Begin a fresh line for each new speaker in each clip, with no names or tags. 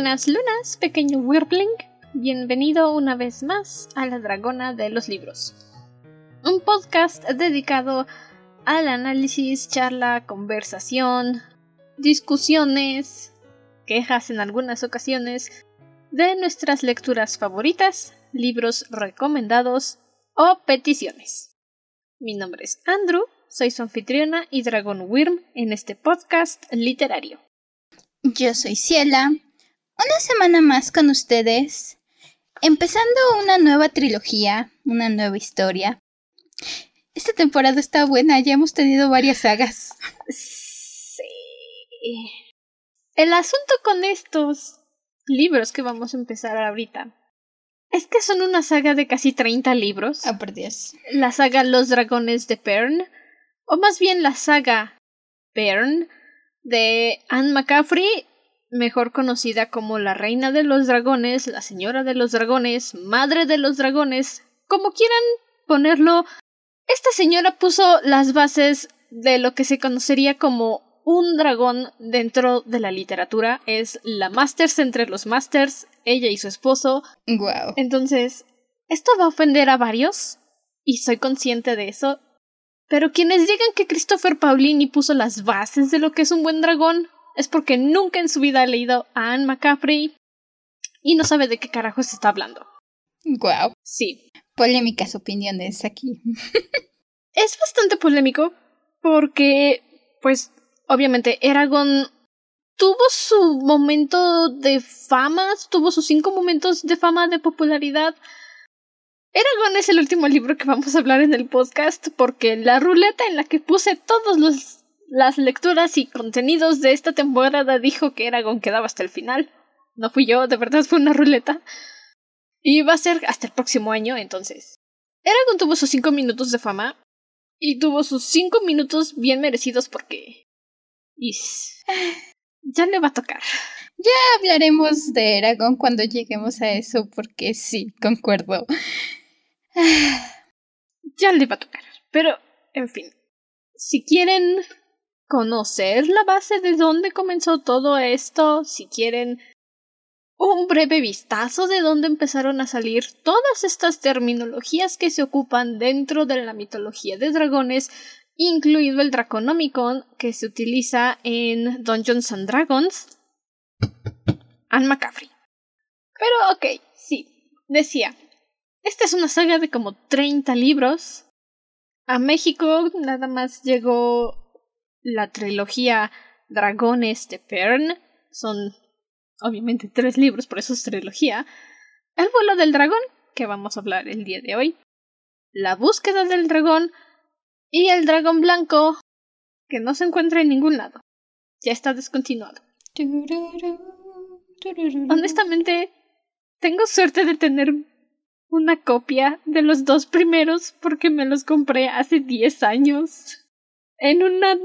Buenas lunas, pequeño Wirbling. Bienvenido una vez más a la Dragona de los Libros. Un podcast dedicado al análisis, charla, conversación, discusiones, quejas en algunas ocasiones de nuestras lecturas favoritas, libros recomendados o peticiones. Mi nombre es Andrew, soy su anfitriona y Dragon Wyrm en este podcast literario.
Yo soy Ciela, una semana más con ustedes, empezando una nueva trilogía, una nueva historia. Esta temporada está buena, ya hemos tenido varias sagas.
Sí. El asunto con estos libros que vamos a empezar ahorita es que son una saga de casi 30 libros.
Ah, por Dios.
La saga Los Dragones de Pern, o más bien la saga Pern de Anne McCaffrey, mejor conocida como la Reina de los Dragones, la Señora de los Dragones, Madre de los Dragones, como quieran ponerlo. Esta señora puso las bases de lo que se conocería como un dragón dentro de la literatura. Es la Masters entre los Masters, ella y su esposo.
Wow.
Entonces, esto va a ofender a varios, y soy consciente de eso. Pero quienes digan que Christopher Paulini puso las bases de lo que es un buen dragón es porque nunca en su vida ha leído a Anne McCaffrey y no sabe de qué carajo se está hablando.
Wow.
Sí.
Polémicas opiniones aquí.
es bastante polémico porque, pues, obviamente, Eragon tuvo su momento de fama, tuvo sus cinco momentos de fama, de popularidad. Eragon es el último libro que vamos a hablar en el podcast porque la ruleta en la que puse todas las lecturas y contenidos de esta temporada dijo que Eragon quedaba hasta el final. No fui yo, de verdad fue una ruleta. Y va a ser hasta el próximo año, entonces. Eragon tuvo sus cinco minutos de fama y tuvo sus cinco minutos bien merecidos porque... Is... Ya le va a tocar.
Ya hablaremos de Eragon cuando lleguemos a eso porque sí, concuerdo.
ya le va a tocar. Pero, en fin, si quieren conocer la base de dónde comenzó todo esto, si quieren un breve vistazo de dónde empezaron a salir todas estas terminologías que se ocupan dentro de la mitología de dragones, incluido el Draconomicon que se utiliza en Dungeons and Dragons, Anne McCaffrey. Pero ok, sí, decía, esta es una saga de como 30 libros. A México nada más llegó la trilogía Dragones de Pern. Son obviamente tres libros, por eso es trilogía. El vuelo del dragón, que vamos a hablar el día de hoy. La búsqueda del dragón. Y el dragón blanco, que no se encuentra en ningún lado. Ya está descontinuado. Honestamente, tengo suerte de tener una copia de los dos primeros porque me los compré hace 10 años en una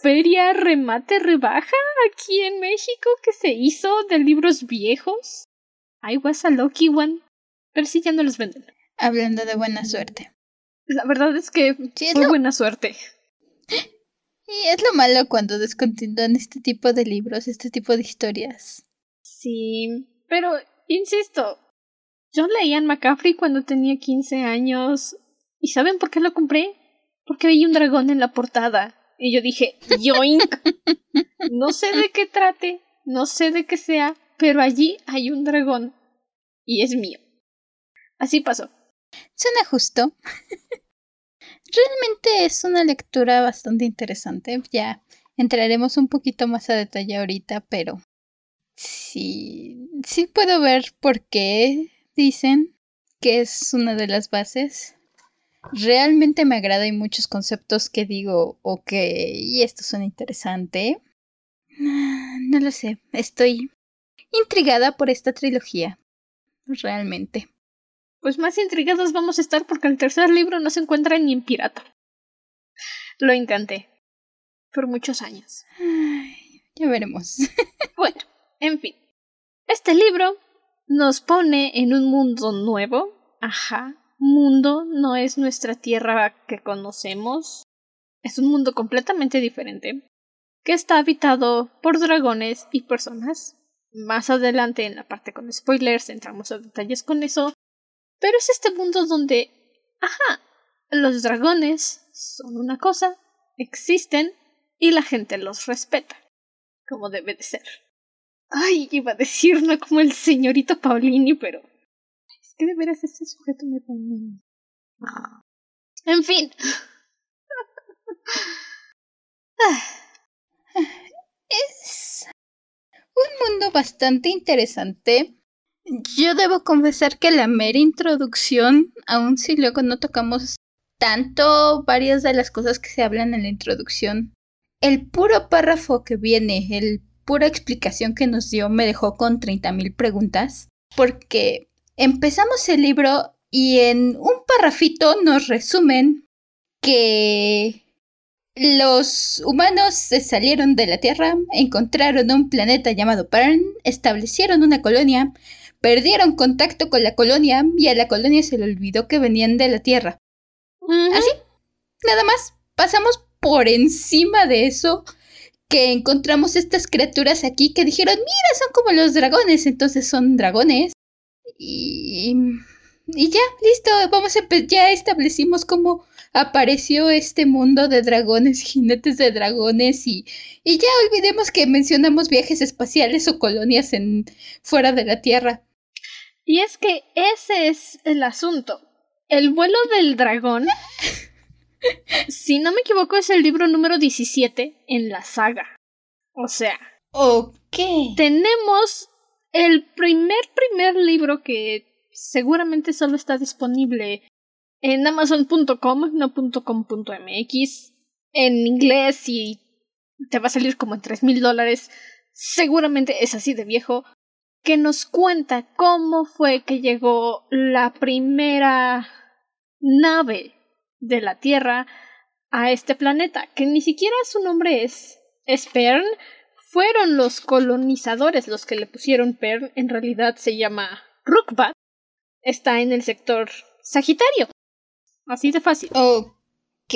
feria remate rebaja aquí en México que se hizo de libros viejos. I was a lucky one. Pero sí ya no los venden.
Hablando de buena suerte.
La verdad es que fue buena suerte.
Y es lo malo cuando descontinúan este tipo de libros, este tipo de historias.
Sí, pero insisto, yo leí Anne McCaffrey cuando tenía 15 años. ¿Y saben por qué lo compré? Porque veía un dragón en la portada. Y yo dije, yoink. no sé de qué trate, no sé de qué sea, pero allí hay un dragón. Y es mío. Así pasó.
Suena justo. Realmente es una lectura bastante interesante. Ya entraremos un poquito más a detalle ahorita, pero sí, sí puedo ver por qué dicen que es una de las bases. Realmente me agrada y muchos conceptos que digo, ok, esto suena interesante. Ah, no lo sé, estoy intrigada por esta trilogía. Realmente.
Pues más intrigados vamos a estar porque el tercer libro no se encuentra ni en pirata. Lo intenté. Por muchos años.
ya veremos.
bueno, en fin. Este libro nos pone en un mundo nuevo. Ajá. Mundo no es nuestra tierra que conocemos. Es un mundo completamente diferente. Que está habitado por dragones y personas. Más adelante en la parte con spoilers entramos a detalles con eso. Pero es este mundo donde, ajá, los dragones son una cosa, existen y la gente los respeta, como debe de ser. Ay, iba a decir no como el señorito Paulini, pero de veras este sujeto me pone. En fin.
Es un mundo bastante interesante. Yo debo confesar que la mera introducción, aun si luego no tocamos tanto varias de las cosas que se hablan en la introducción, el puro párrafo que viene, el pura explicación que nos dio me dejó con 30.000 preguntas, porque empezamos el libro y en un parrafito nos resumen que los humanos se salieron de la Tierra, encontraron un planeta llamado Pern, establecieron una colonia, perdieron contacto con la colonia y a la colonia se le olvidó que venían de la Tierra. Así, nada más, pasamos por encima de eso que encontramos estas criaturas aquí que dijeron, mira, son como los dragones, entonces son dragones. Y... Y ya, listo, vamos a... Ya establecimos cómo apareció este mundo de dragones, jinetes de dragones y, y ya olvidemos que mencionamos viajes espaciales o colonias en fuera de la Tierra.
Y es que ese es el asunto. El vuelo del dragón, si no me equivoco, es el libro número 17 en la saga. O sea.
Ok.
Tenemos el primer primer libro que seguramente solo está disponible en amazon.com, no .com.mx, en inglés y te va a salir como en tres mil dólares, seguramente es así de viejo, que nos cuenta cómo fue que llegó la primera nave de la Tierra a este planeta, que ni siquiera su nombre es, es Pern, fueron los colonizadores los que le pusieron Pern, en realidad se llama Rukbat, está en el sector Sagitario. Así de fácil.
Ok.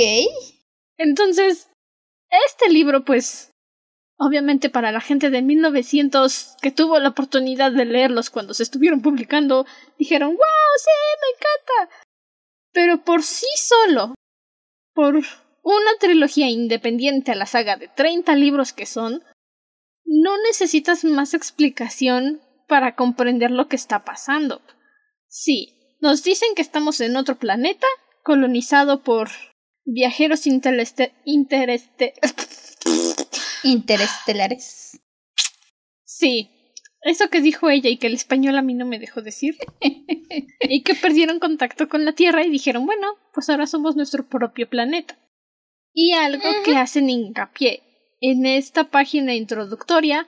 Entonces, este libro, pues, obviamente para la gente de 1900 que tuvo la oportunidad de leerlos cuando se estuvieron publicando, dijeron, wow, sí, me encanta. Pero por sí solo, por una trilogía independiente a la saga de 30 libros que son, no necesitas más explicación para comprender lo que está pasando. Sí, nos dicen que estamos en otro planeta colonizado por viajeros intereste intereste
interestelares.
Sí, eso que dijo ella y que el español a mí no me dejó decir. y que perdieron contacto con la Tierra y dijeron, bueno, pues ahora somos nuestro propio planeta. Y algo que hacen hincapié en esta página introductoria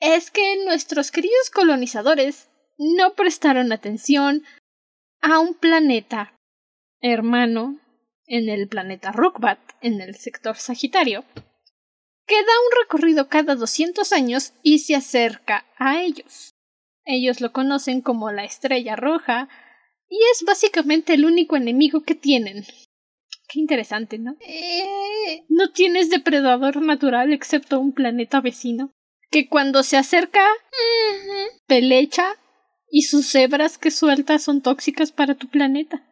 es que nuestros queridos colonizadores no prestaron atención a un planeta hermano en el planeta Rockbat, en el sector Sagitario, que da un recorrido cada 200 años y se acerca a ellos. Ellos lo conocen como la Estrella Roja y es básicamente el único enemigo que tienen. Qué interesante, ¿no?
Eh...
No tienes depredador natural excepto un planeta vecino que cuando se acerca pelecha y sus hebras que suelta son tóxicas para tu planeta.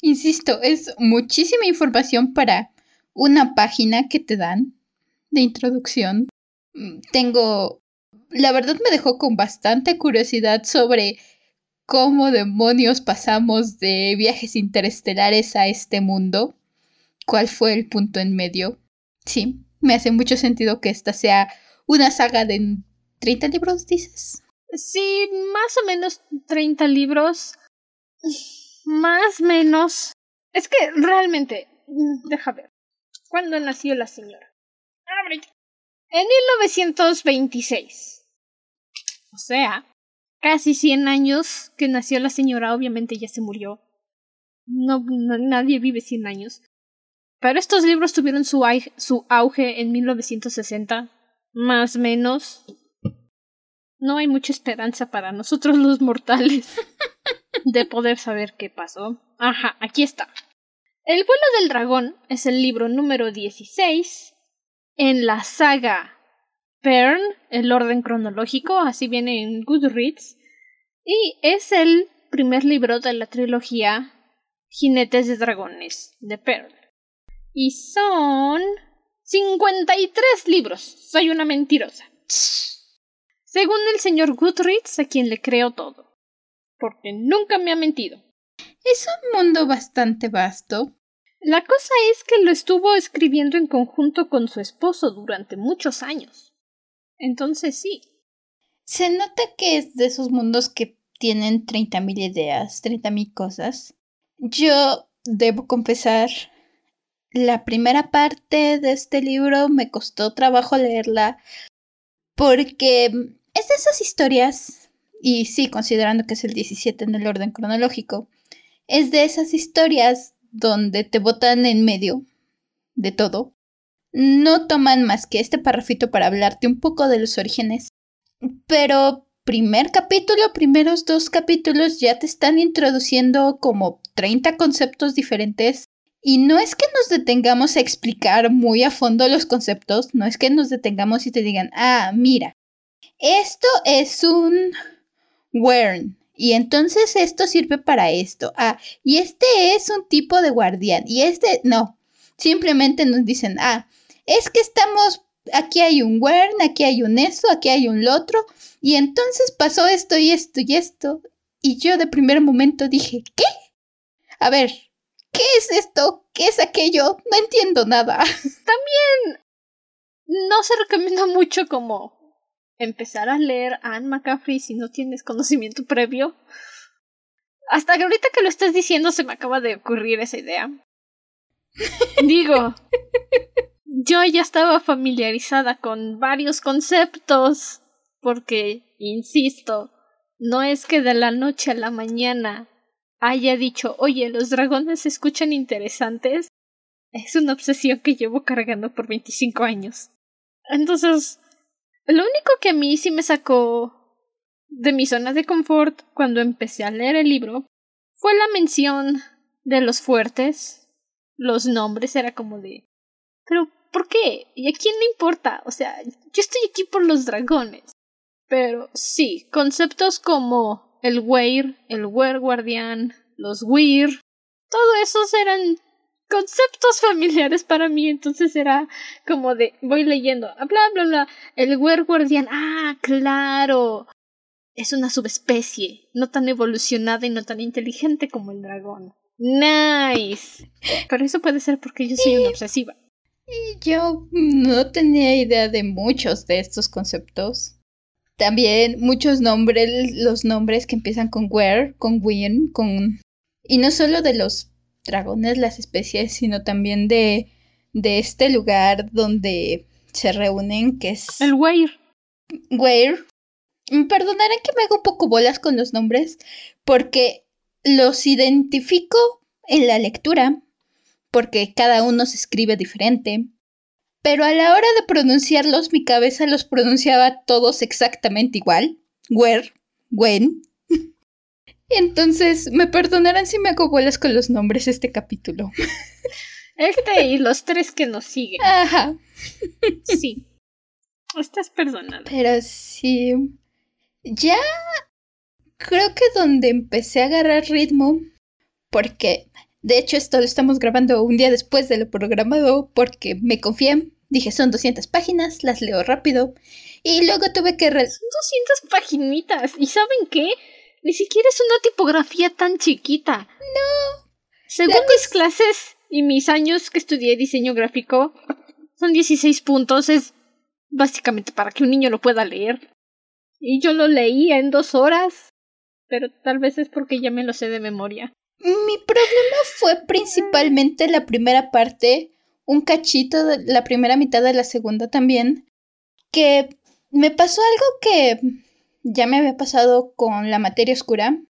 Insisto, es muchísima información para una página que te dan de introducción. Mm, tengo... La verdad me dejó con bastante curiosidad sobre cómo demonios pasamos de viajes interestelares a este mundo. ¿Cuál fue el punto en medio? Sí, me hace mucho sentido que esta sea una saga de 30 libros, dices.
Sí, más o menos 30 libros más menos. Es que realmente. Deja ver. ¿Cuándo nació la señora? En 1926. O sea, casi 100 años que nació la señora, obviamente ya se murió. No, nadie vive 100 años. Pero estos libros tuvieron su, auge en 1960, más menos. No hay mucha esperanza para nosotros los mortales. de poder saber qué pasó. Ajá, aquí está. El vuelo del dragón es el libro número 16 en la saga Pern, el orden cronológico, así viene en Goodreads, y es el primer libro de la trilogía Jinetes de Dragones de Pern. Y son 53 libros. Soy una mentirosa. Según el señor Goodreads, a quien le creo todo. Porque nunca me ha mentido.
Es un mundo bastante vasto.
La cosa es que lo estuvo escribiendo en conjunto con su esposo durante muchos años. Entonces sí.
Se nota que es de esos mundos que tienen 30.000 ideas, 30.000 cosas. Yo debo confesar, la primera parte de este libro me costó trabajo leerla porque es de esas historias, y sí, considerando que es el 17 en el orden cronológico, es de esas historias donde te botan en medio de todo. No toman más que este parrafito para hablarte un poco de los orígenes. Pero primer capítulo, primeros dos capítulos ya te están introduciendo como 30 conceptos diferentes. Y no es que nos detengamos a explicar muy a fondo los conceptos, no es que nos detengamos y te digan, ah, mira, esto es un wern, y entonces esto sirve para esto. Ah, y este es un tipo de guardián. Y este, no. Simplemente nos dicen, ah, es que estamos, aquí hay un wern, aquí hay un eso, aquí hay un otro. Y entonces pasó esto y esto y esto. Y yo de primer momento dije, ¿qué? A ver, ¿qué es esto? ¿Qué es aquello? No entiendo nada.
También no se recomienda mucho como empezar a leer a Anne McCaffrey si no tienes conocimiento previo. Hasta que ahorita que lo estás diciendo se me acaba de ocurrir esa idea. Digo, yo ya estaba familiarizada con varios conceptos, porque, insisto, no es que de la noche a la mañana haya dicho, oye, los dragones se escuchan interesantes. Es una obsesión que llevo cargando por 25 años. Entonces, lo único que a mí sí me sacó de mi zona de confort cuando empecé a leer el libro fue la mención de los fuertes. Los nombres era como de. Pero, ¿por qué? ¿Y a quién le importa? O sea, yo estoy aquí por los dragones. Pero sí, conceptos como el Weir, el Wer Guardián, los Weir, todo esos eran conceptos familiares para mí, entonces era como de voy leyendo, bla bla bla, el guardián, ah, claro. Es una subespecie, no tan evolucionada y no tan inteligente como el dragón. Nice. Pero eso puede ser porque yo soy una obsesiva.
Y yo no tenía idea de muchos de estos conceptos. También muchos nombres, los nombres que empiezan con where, con win, con... Y no solo de los dragones, las especies, sino también de, de este lugar donde se reúnen, que es...
El Weir.
Weir. Perdonarán que me haga un poco bolas con los nombres, porque los identifico en la lectura, porque cada uno se escribe diferente, pero a la hora de pronunciarlos mi cabeza los pronunciaba todos exactamente igual. Where, when, entonces, me perdonarán si me hago bolas con los nombres este capítulo.
Este y los tres que nos siguen.
Ajá.
Sí. Estás perdonada.
Pero sí. Ya creo que donde empecé a agarrar ritmo, porque de hecho esto lo estamos grabando un día después de lo programado, porque me confié. Dije, son 200 páginas, las leo rápido. Y luego tuve que... Son 200
paginitas. ¿Y saben qué? Ni siquiera es una tipografía tan chiquita.
No.
Según mis clases y mis años que estudié diseño gráfico, son 16 puntos. Es básicamente para que un niño lo pueda leer. Y yo lo leía en dos horas. Pero tal vez es porque ya me lo sé de memoria.
Mi problema fue principalmente la primera parte, un cachito de la primera mitad de la segunda también, que me pasó algo que ya me había pasado con la materia oscura,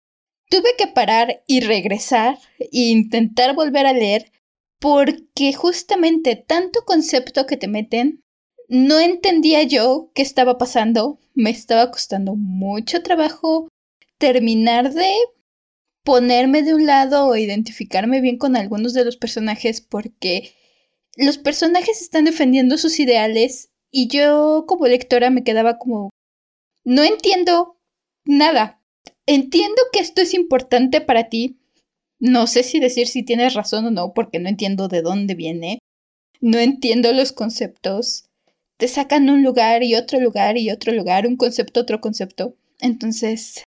tuve que parar y regresar e intentar volver a leer porque justamente tanto concepto que te meten, no entendía yo qué estaba pasando, me estaba costando mucho trabajo terminar de ponerme de un lado o identificarme bien con algunos de los personajes porque los personajes están defendiendo sus ideales Y yo como lectora me quedaba como, no entiendo nada. Entiendo que esto es importante para ti. No sé si decir si tienes razón o no, porque no entiendo de dónde viene. No entiendo los conceptos. Te sacan un lugar y otro lugar y otro lugar, un concepto, otro concepto. Entonces,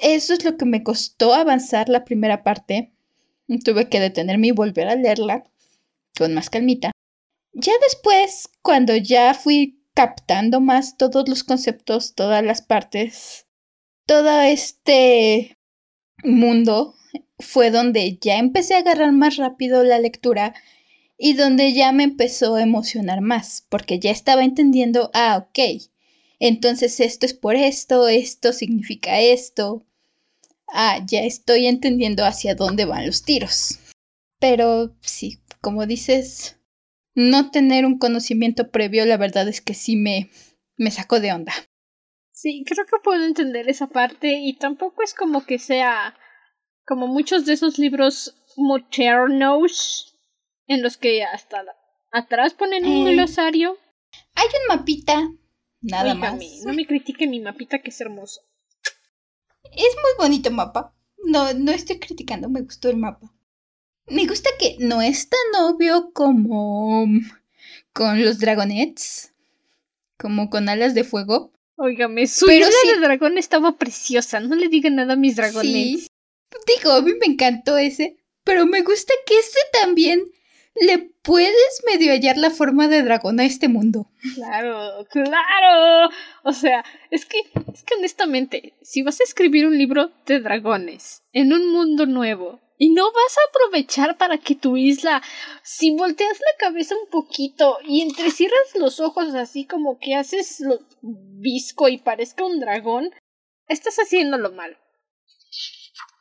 eso es lo que me costó avanzar la primera parte. Tuve que detenerme y volver a leerla con más calmita. Ya después, cuando ya fui captando más todos los conceptos, todas las partes, todo este mundo, fue donde ya empecé a agarrar más rápido la lectura y donde ya me empezó a emocionar más, porque ya estaba entendiendo, ah, ok, entonces esto es por esto, esto significa esto, ah, ya estoy entendiendo hacia dónde van los tiros. Pero sí, como dices, no tener un conocimiento previo, la verdad es que sí me, me sacó de onda.
Sí, creo que puedo entender esa parte y tampoco es como que sea como muchos de esos libros modernos en los que hasta atrás ponen un eh, glosario.
Hay un mapita, nada más.
No me critique mi mapita que es hermoso.
Es muy bonito mapa. No, no estoy criticando, me gustó el mapa. Me gusta que no es tan obvio como con los dragonets, como con alas de fuego.
Óigame, su Pero de dragón estaba preciosa, no le digan nada a mis dragonets.
Digo, a mí me encantó ese, pero me gusta que ese también le puedes medio hallar la forma de dragón a este mundo.
Claro, claro. O sea, es que, es que honestamente, si vas a escribir un libro de dragones en un mundo nuevo y no vas a aprovechar para que tu isla, si volteas la cabeza un poquito y entrecierras los ojos así como que haces lo visco y parezca un dragón, estás haciéndolo mal.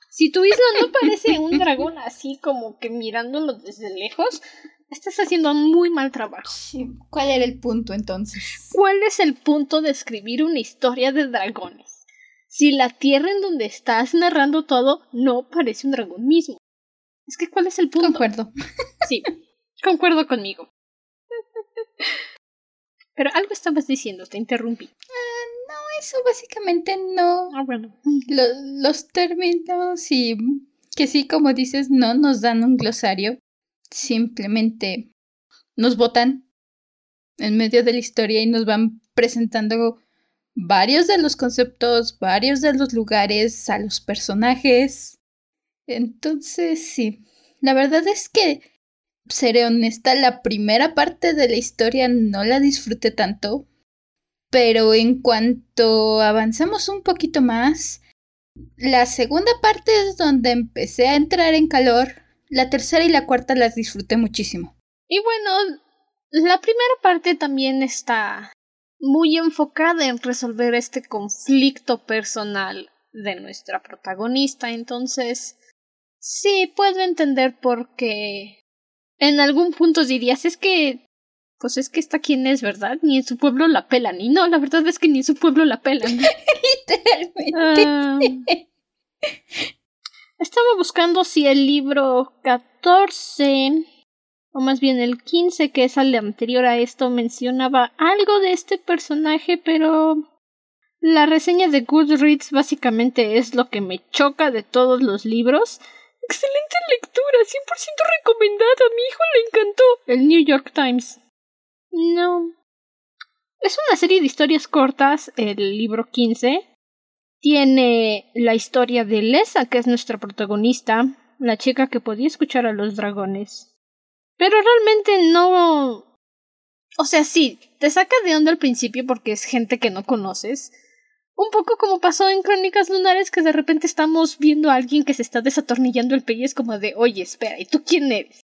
Si tu isla no parece un dragón así como que mirándolo desde lejos, estás haciendo un muy mal trabajo.
¿Cuál era el punto entonces?
¿Cuál es el punto de escribir una historia de dragones? Si la tierra en donde estás narrando todo no parece un dragón mismo. Es que ¿cuál es el punto?
Concuerdo.
Sí, concuerdo conmigo. Pero algo estabas diciendo, te interrumpí.
Ah, no, eso básicamente no.
Ah, bueno.
los términos y que sí, como dices, no nos dan un glosario. Simplemente nos botan en medio de la historia y nos van presentando varios de los conceptos, varios de los lugares, a los personajes. Entonces, sí, la verdad es que seré honesta, la primera parte de la historia no la disfruté tanto, pero en cuanto avanzamos un poquito más, la segunda parte es donde empecé a entrar en calor, la tercera y la cuarta las disfruté muchísimo.
Y bueno, la primera parte también está muy enfocada en resolver este conflicto personal de nuestra protagonista, entonces sí puedo entender por qué en algún punto dirías, es que, pues es que esta quien es, ¿verdad? Ni en su pueblo la pelan. Y no, la verdad es que ni en su pueblo la pelan. Literalmente. Ah. estaba buscando si el libro 14, o más bien el 15, que es el anterior a esto, mencionaba algo de este personaje, pero la reseña de Goodreads básicamente es lo que me choca de todos los libros. Excelente lectura, 100% recomendada. A mi hijo le encantó. El New York Times. No. Es una serie de historias cortas, el libro 15. Tiene la historia de Lesa, que es nuestra protagonista, la chica que podía escuchar a los dragones. Pero realmente no. O sea, sí, te saca de onda al principio porque es gente que no conoces un poco como pasó en Crónicas Lunares, que de repente estamos viendo a alguien que se está desatornillando el pie es como de, oye, espera, ¿y tú quién eres?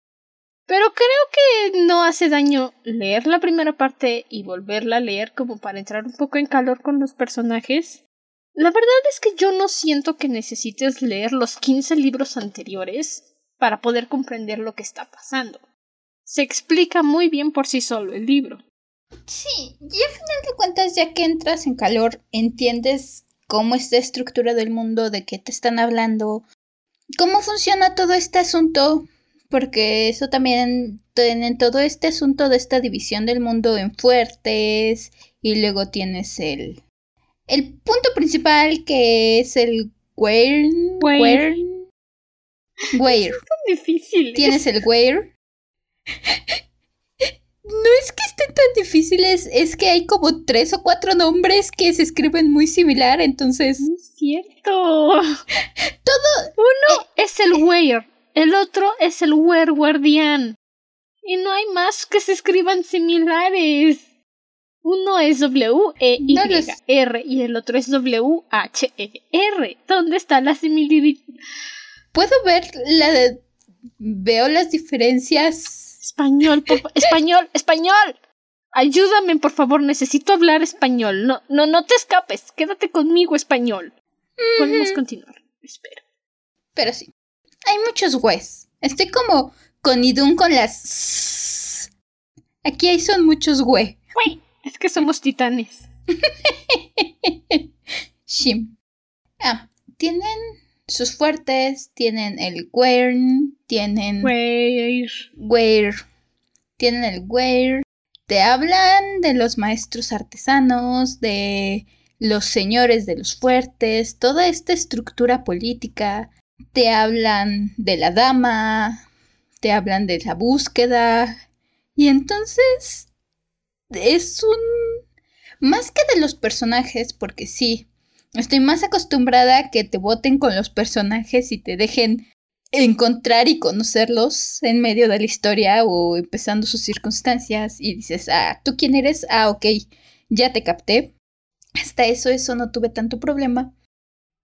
Pero creo que no hace daño leer la primera parte y volverla a leer como para entrar un poco en calor con los personajes. La verdad es que yo no siento que necesites leer los 15 libros anteriores para poder comprender lo que está pasando. Se explica muy bien por sí solo el libro.
Sí, y al final de cuentas, ya que entras en calor, entiendes cómo está estructurado el mundo, de qué te están hablando, cómo funciona todo este asunto, porque eso también en todo este asunto de esta división del mundo en fuertes y luego tienes el el punto principal que es el where where where
es tan difícil.
Tienes el where no es que estén tan difíciles, es que hay como tres o cuatro nombres que se escriben muy similar, entonces.
es cierto.
Todo.
Uno es el where, el otro es el where guardián. Y no hay más que se escriban similares. Uno es W-E-Y-R y el otro es W-H-E-R. ¿Dónde está la similitud?
Puedo ver la. Veo las diferencias
Español, español, español. Ayúdame, por favor, necesito hablar español. No, no, no te escapes. Quédate conmigo, español. Podemos continuar. Espero.
Pero sí. Hay muchos gües. Estoy como con Idun con las. Aquí hay son muchos güey.
Es que somos titanes.
Shim. Ah, tienen sus fuertes, tienen el Wern, tienen...
Weir.
Tienen el Weir. Te hablan de los maestros artesanos, de los señores de los fuertes, toda esta estructura política. Te hablan de la dama, te hablan de la búsqueda. Y entonces es un... Más que de los personajes, porque sí, Estoy más acostumbrada a que te voten con los personajes y te dejen encontrar y conocerlos en medio de la historia o empezando sus circunstancias y dices, ah, ¿tú quién eres? Ah, ok, ya te capté. Hasta eso, eso no tuve tanto problema.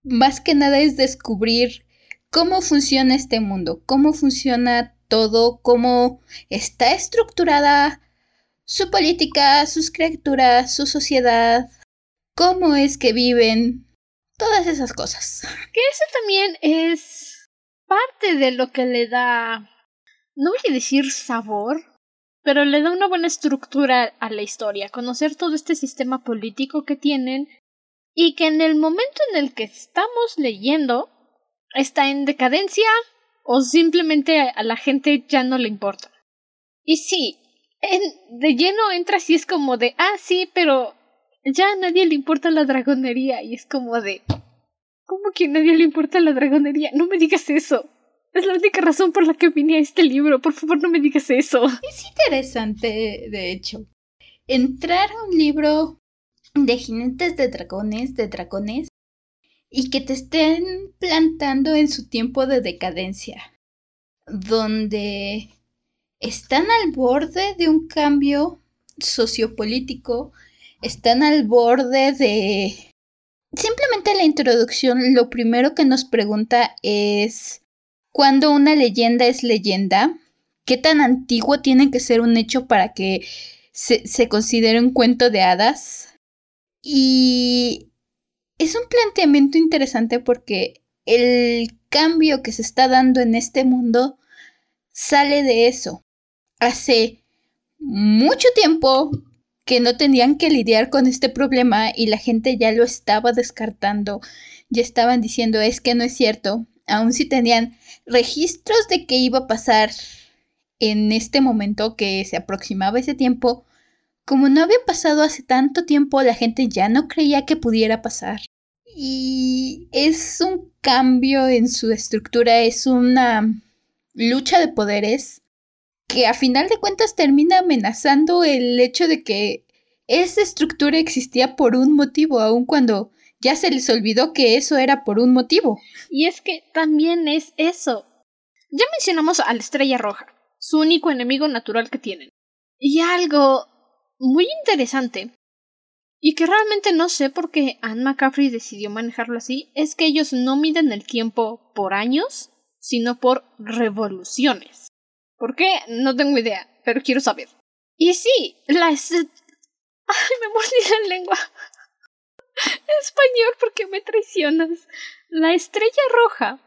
Más que nada es descubrir cómo funciona este mundo, cómo funciona todo, cómo está estructurada su política, sus criaturas, su sociedad, cómo es que viven, todas esas cosas.
Que eso también es parte de lo que le da, no voy a decir sabor, pero le da una buena estructura a la historia, conocer todo este sistema político que tienen y que en el momento en el que estamos leyendo está en decadencia o simplemente a la gente ya no le importa. Y sí, en, de lleno entra así es como de, ah, sí, pero ya a nadie le importa la dragonería y es como de... ¿Cómo que a nadie le importa la dragonería? No me digas eso. Es la única razón por la que vine a este libro. Por favor, no me digas eso.
Es interesante, de hecho. Entrar a un libro de jinetes de dragones, de dragones, y que te estén plantando en su tiempo de decadencia, donde están al borde de un cambio sociopolítico están al borde de... Simplemente la introducción lo primero que nos pregunta es ¿cuándo una leyenda es leyenda? ¿Qué tan antiguo tiene que ser un hecho para que se, se considere un cuento de hadas? Y es un planteamiento interesante porque el cambio que se está dando en este mundo sale de eso. Hace mucho tiempo que no tenían que lidiar con este problema y la gente ya lo estaba descartando, ya estaban diciendo es que no es cierto, aun si tenían registros de que iba a pasar en este momento que se aproximaba ese tiempo, como no había pasado hace tanto tiempo, la gente ya no creía que pudiera pasar. Y es un cambio en su estructura, es una lucha de poderes que a final de cuentas termina amenazando el hecho de que esa estructura existía por un motivo, aun cuando ya se les olvidó que eso era por un motivo.
Y es que también es eso. Ya mencionamos a la estrella roja, su único enemigo natural que tienen. Y algo muy interesante, y que realmente no sé por qué Anne McCaffrey decidió manejarlo así, es que ellos no miden el tiempo por años, sino por revoluciones. ¿Por qué? No tengo idea, pero quiero saber. Y sí, la... Ay, me mordí la lengua. Español, ¿por qué me traicionas? La estrella roja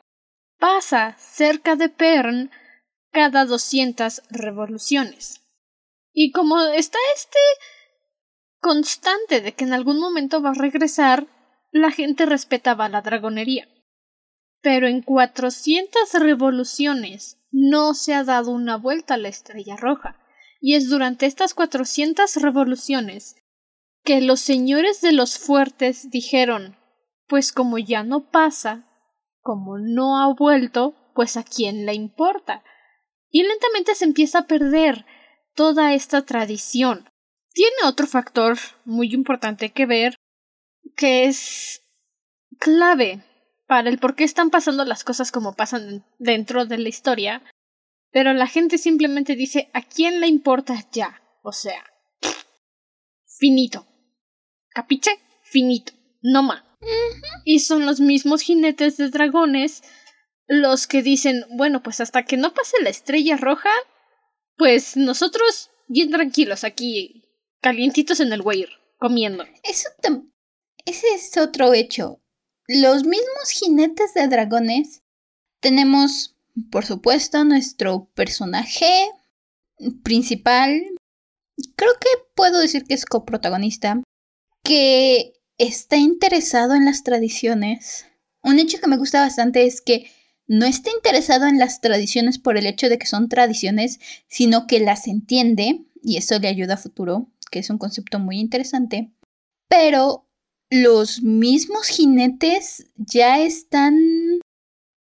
pasa cerca de Pern cada 200 revoluciones. Y como está este constante de que en algún momento va a regresar, la gente respetaba la dragonería. Pero en 400 revoluciones no se ha dado una vuelta a la estrella roja, y es durante estas cuatrocientas revoluciones que los señores de los fuertes dijeron pues como ya no pasa, como no ha vuelto, pues a quién le importa. Y lentamente se empieza a perder toda esta tradición. Tiene otro factor muy importante que ver, que es clave para el por qué están pasando las cosas como pasan dentro de la historia, pero la gente simplemente dice ¿a quién le importa ya? O sea, finito. ¿Capiche? Finito. No más. Y son los mismos jinetes de dragones los que dicen, bueno, pues hasta que no pase la estrella roja, pues nosotros bien tranquilos aquí, calientitos en el weir, comiendo.
Eso ese es otro hecho. Los mismos jinetes de dragones tenemos, por supuesto, nuestro personaje principal. Creo que puedo decir que es coprotagonista. Que está interesado en las tradiciones. Un hecho que me gusta bastante es que no está interesado en las tradiciones por el hecho de que son tradiciones, sino que las entiende, y eso le ayuda a futuro, que es un concepto muy interesante. Pero los mismos jinetes ya están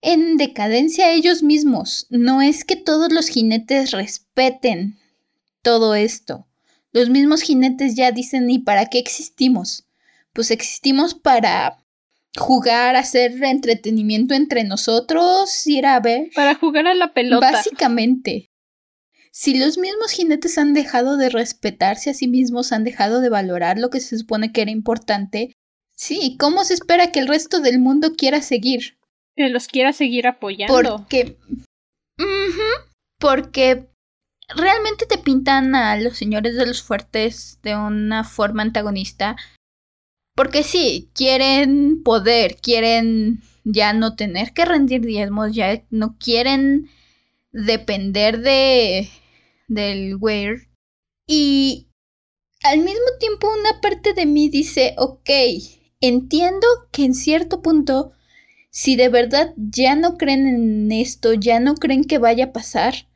en decadencia ellos mismos. No es que todos los jinetes respeten todo esto. Los mismos jinetes ya dicen, ¿y para qué existimos? pues existimos para jugar, hacer entretenimiento entre nosotros, ir a ver.
Para jugar a la pelota.
Básicamente. Si los mismos jinetes han dejado de respetarse a sí mismos, han dejado de valorar lo que se supone que era importante, sí, ¿cómo se espera que el resto del mundo quiera seguir?
Que los quiera seguir apoyando.
Porque. porque realmente te pintan a los señores de los fuertes de una forma antagonista porque sí, quieren poder, quieren ya no tener que rendir diezmos, ya no quieren depender de del weir. Y al mismo tiempo una parte de mí dice, ok, entiendo que en cierto punto, si de verdad ya no creen en esto, ya no creen que vaya a pasar,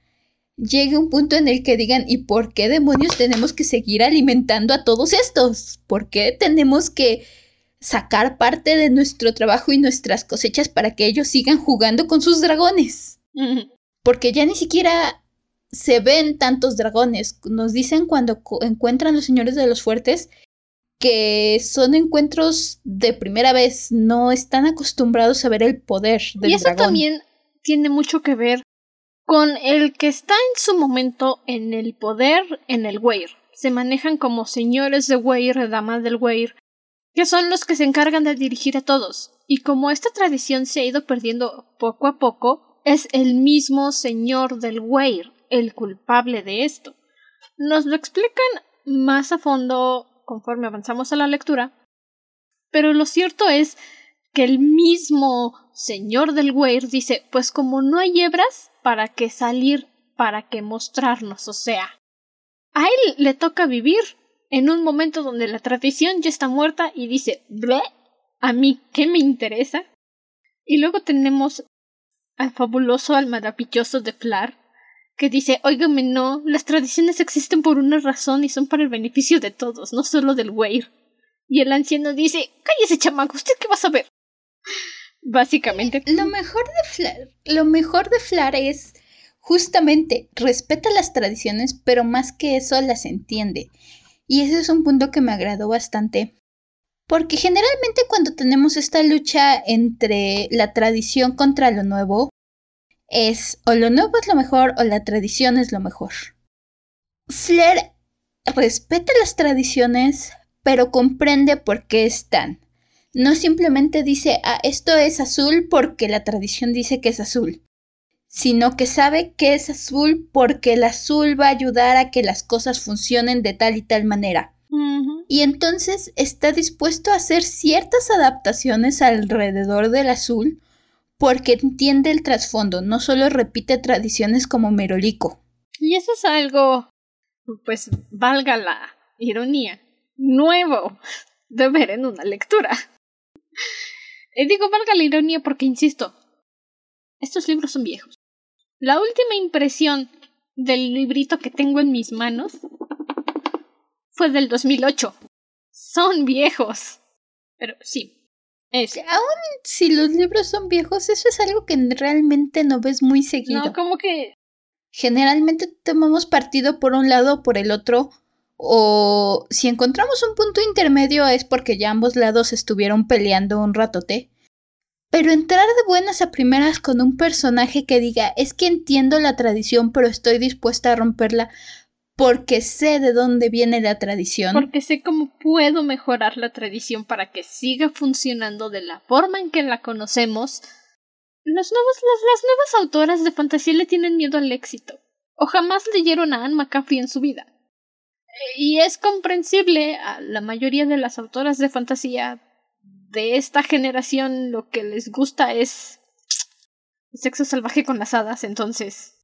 llegue un punto en el que digan, ¿y por qué demonios tenemos que seguir alimentando a todos estos? ¿Por qué tenemos que sacar parte de nuestro trabajo y nuestras cosechas para que ellos sigan jugando con sus dragones? Porque ya ni siquiera se ven tantos dragones. Nos dicen cuando encuentran los señores de los fuertes que son encuentros de primera vez, no están acostumbrados a ver el poder del
Y eso también tiene mucho que ver con el que está en su momento en el poder en el Weir. Se manejan como señores de Weir, damas del Weir, que son los que se encargan de dirigir a todos. Y como esta tradición se ha ido perdiendo poco a poco, es el mismo señor del Weir el culpable de esto. Nos lo explican más a fondo conforme avanzamos a la lectura, pero lo cierto es que el mismo señor del Weir dice, pues como no hay hebras, para qué salir, para qué mostrarnos, o sea, a él le toca vivir en un momento donde la tradición ya está muerta y dice, Bleh, a mí, ¿qué me interesa? Y luego tenemos al fabuloso, al maravilloso de Flar, que dice, óigame, no, las tradiciones existen por una razón y son para el beneficio de todos, no solo del Weir. Y el anciano dice, cállese chamaco, ¿usted qué va a saber? Básicamente.
Lo mejor de Flar, lo mejor de Flar es justamente respeta las tradiciones, pero más que eso las entiende. Y ese es un punto que me agradó bastante. Porque generalmente cuando tenemos esta lucha entre la tradición contra lo nuevo, es o lo nuevo es lo mejor o la tradición es lo mejor. Flair respeta las tradiciones, pero comprende por qué están no simplemente dice, ah, esto es azul porque la tradición dice que es azul, sino que sabe que es azul porque el azul va a ayudar a que las cosas funcionen de tal y tal manera. Y entonces está dispuesto a hacer ciertas adaptaciones alrededor del azul porque entiende el trasfondo, no solo repite tradiciones como Merolico.
Y eso es algo, pues valga la ironía, nuevo de ver en una lectura. Y digo, valga la ironía porque, insisto, estos libros son viejos. La última impresión del librito que tengo en mis manos fue del 2008. Son viejos. Pero sí. Es.
Aún si los libros son viejos, eso es algo que realmente no ves muy seguido.
No, como que.
Generalmente tomamos partido por un lado o por el otro. O si encontramos un punto intermedio es porque ya ambos lados estuvieron peleando un ratote. Pero entrar de buenas a primeras con un personaje que diga es que entiendo la tradición pero estoy dispuesta a romperla porque sé de dónde viene la tradición.
Porque sé cómo puedo mejorar la tradición para que siga funcionando de la forma en que la conocemos. Las, las nuevas autoras de fantasía le tienen miedo al éxito. O jamás leyeron a Anne McCaffrey en su vida. Y es comprensible, a la mayoría de las autoras de fantasía de esta generación lo que les gusta es sexo salvaje con las hadas, entonces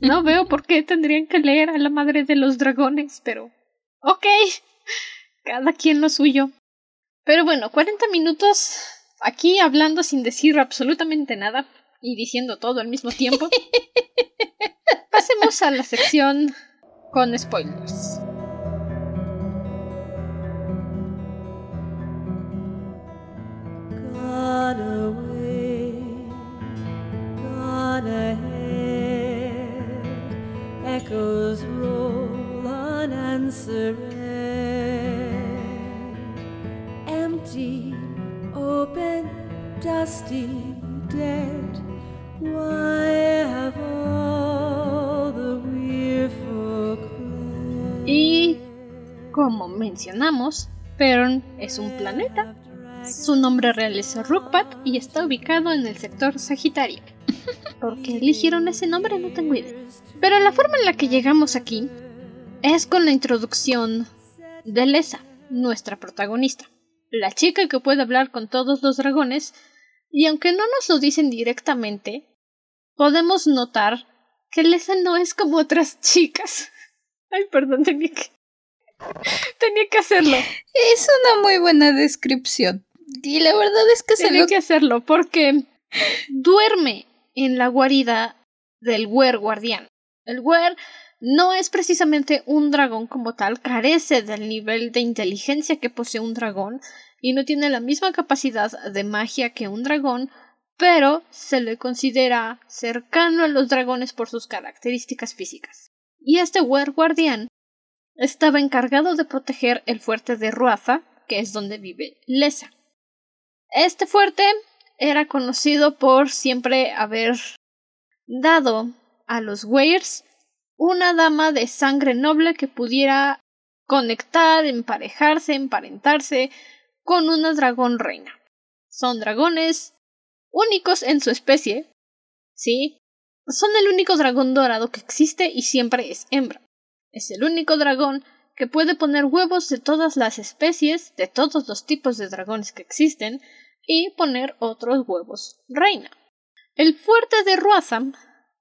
no veo por qué tendrían que leer a la madre de los dragones, pero... Ok. Cada quien lo suyo. Pero bueno, 40 minutos aquí hablando sin decir absolutamente nada y diciendo todo al mismo tiempo. Pasemos a la sección con spoilers. Y como mencionamos, Perm es un planeta. Su nombre real es Rookpat y está ubicado en el sector Sagitario. ¿Por qué eligieron ese nombre? No tengo idea. Pero la forma en la que llegamos aquí es con la introducción de Lesa, nuestra protagonista, la chica que puede hablar con todos los dragones, y aunque no nos lo dicen directamente, podemos notar que Lesa no es como otras chicas. Ay, perdón, tenía que. tenía que hacerlo.
Es una muy buena descripción. Y la verdad es que
se Tenía que hacerlo porque duerme en la guarida del Wer guardián. El Wer no es precisamente un dragón como tal, carece del nivel de inteligencia que posee un dragón y no tiene la misma capacidad de magia que un dragón, pero se le considera cercano a los dragones por sus características físicas. Y este Wer Guardián estaba encargado de proteger el fuerte de Ruaza, que es donde vive Lesa. Este fuerte era conocido por siempre haber dado a los Weirs una dama de sangre noble que pudiera conectar, emparejarse, emparentarse con una dragón reina. Son dragones únicos en su especie, ¿sí? Son el único dragón dorado que existe y siempre es hembra. Es el único dragón que puede poner huevos de todas las especies, de todos los tipos de dragones que existen, y poner otros huevos reina. El fuerte de Ruazam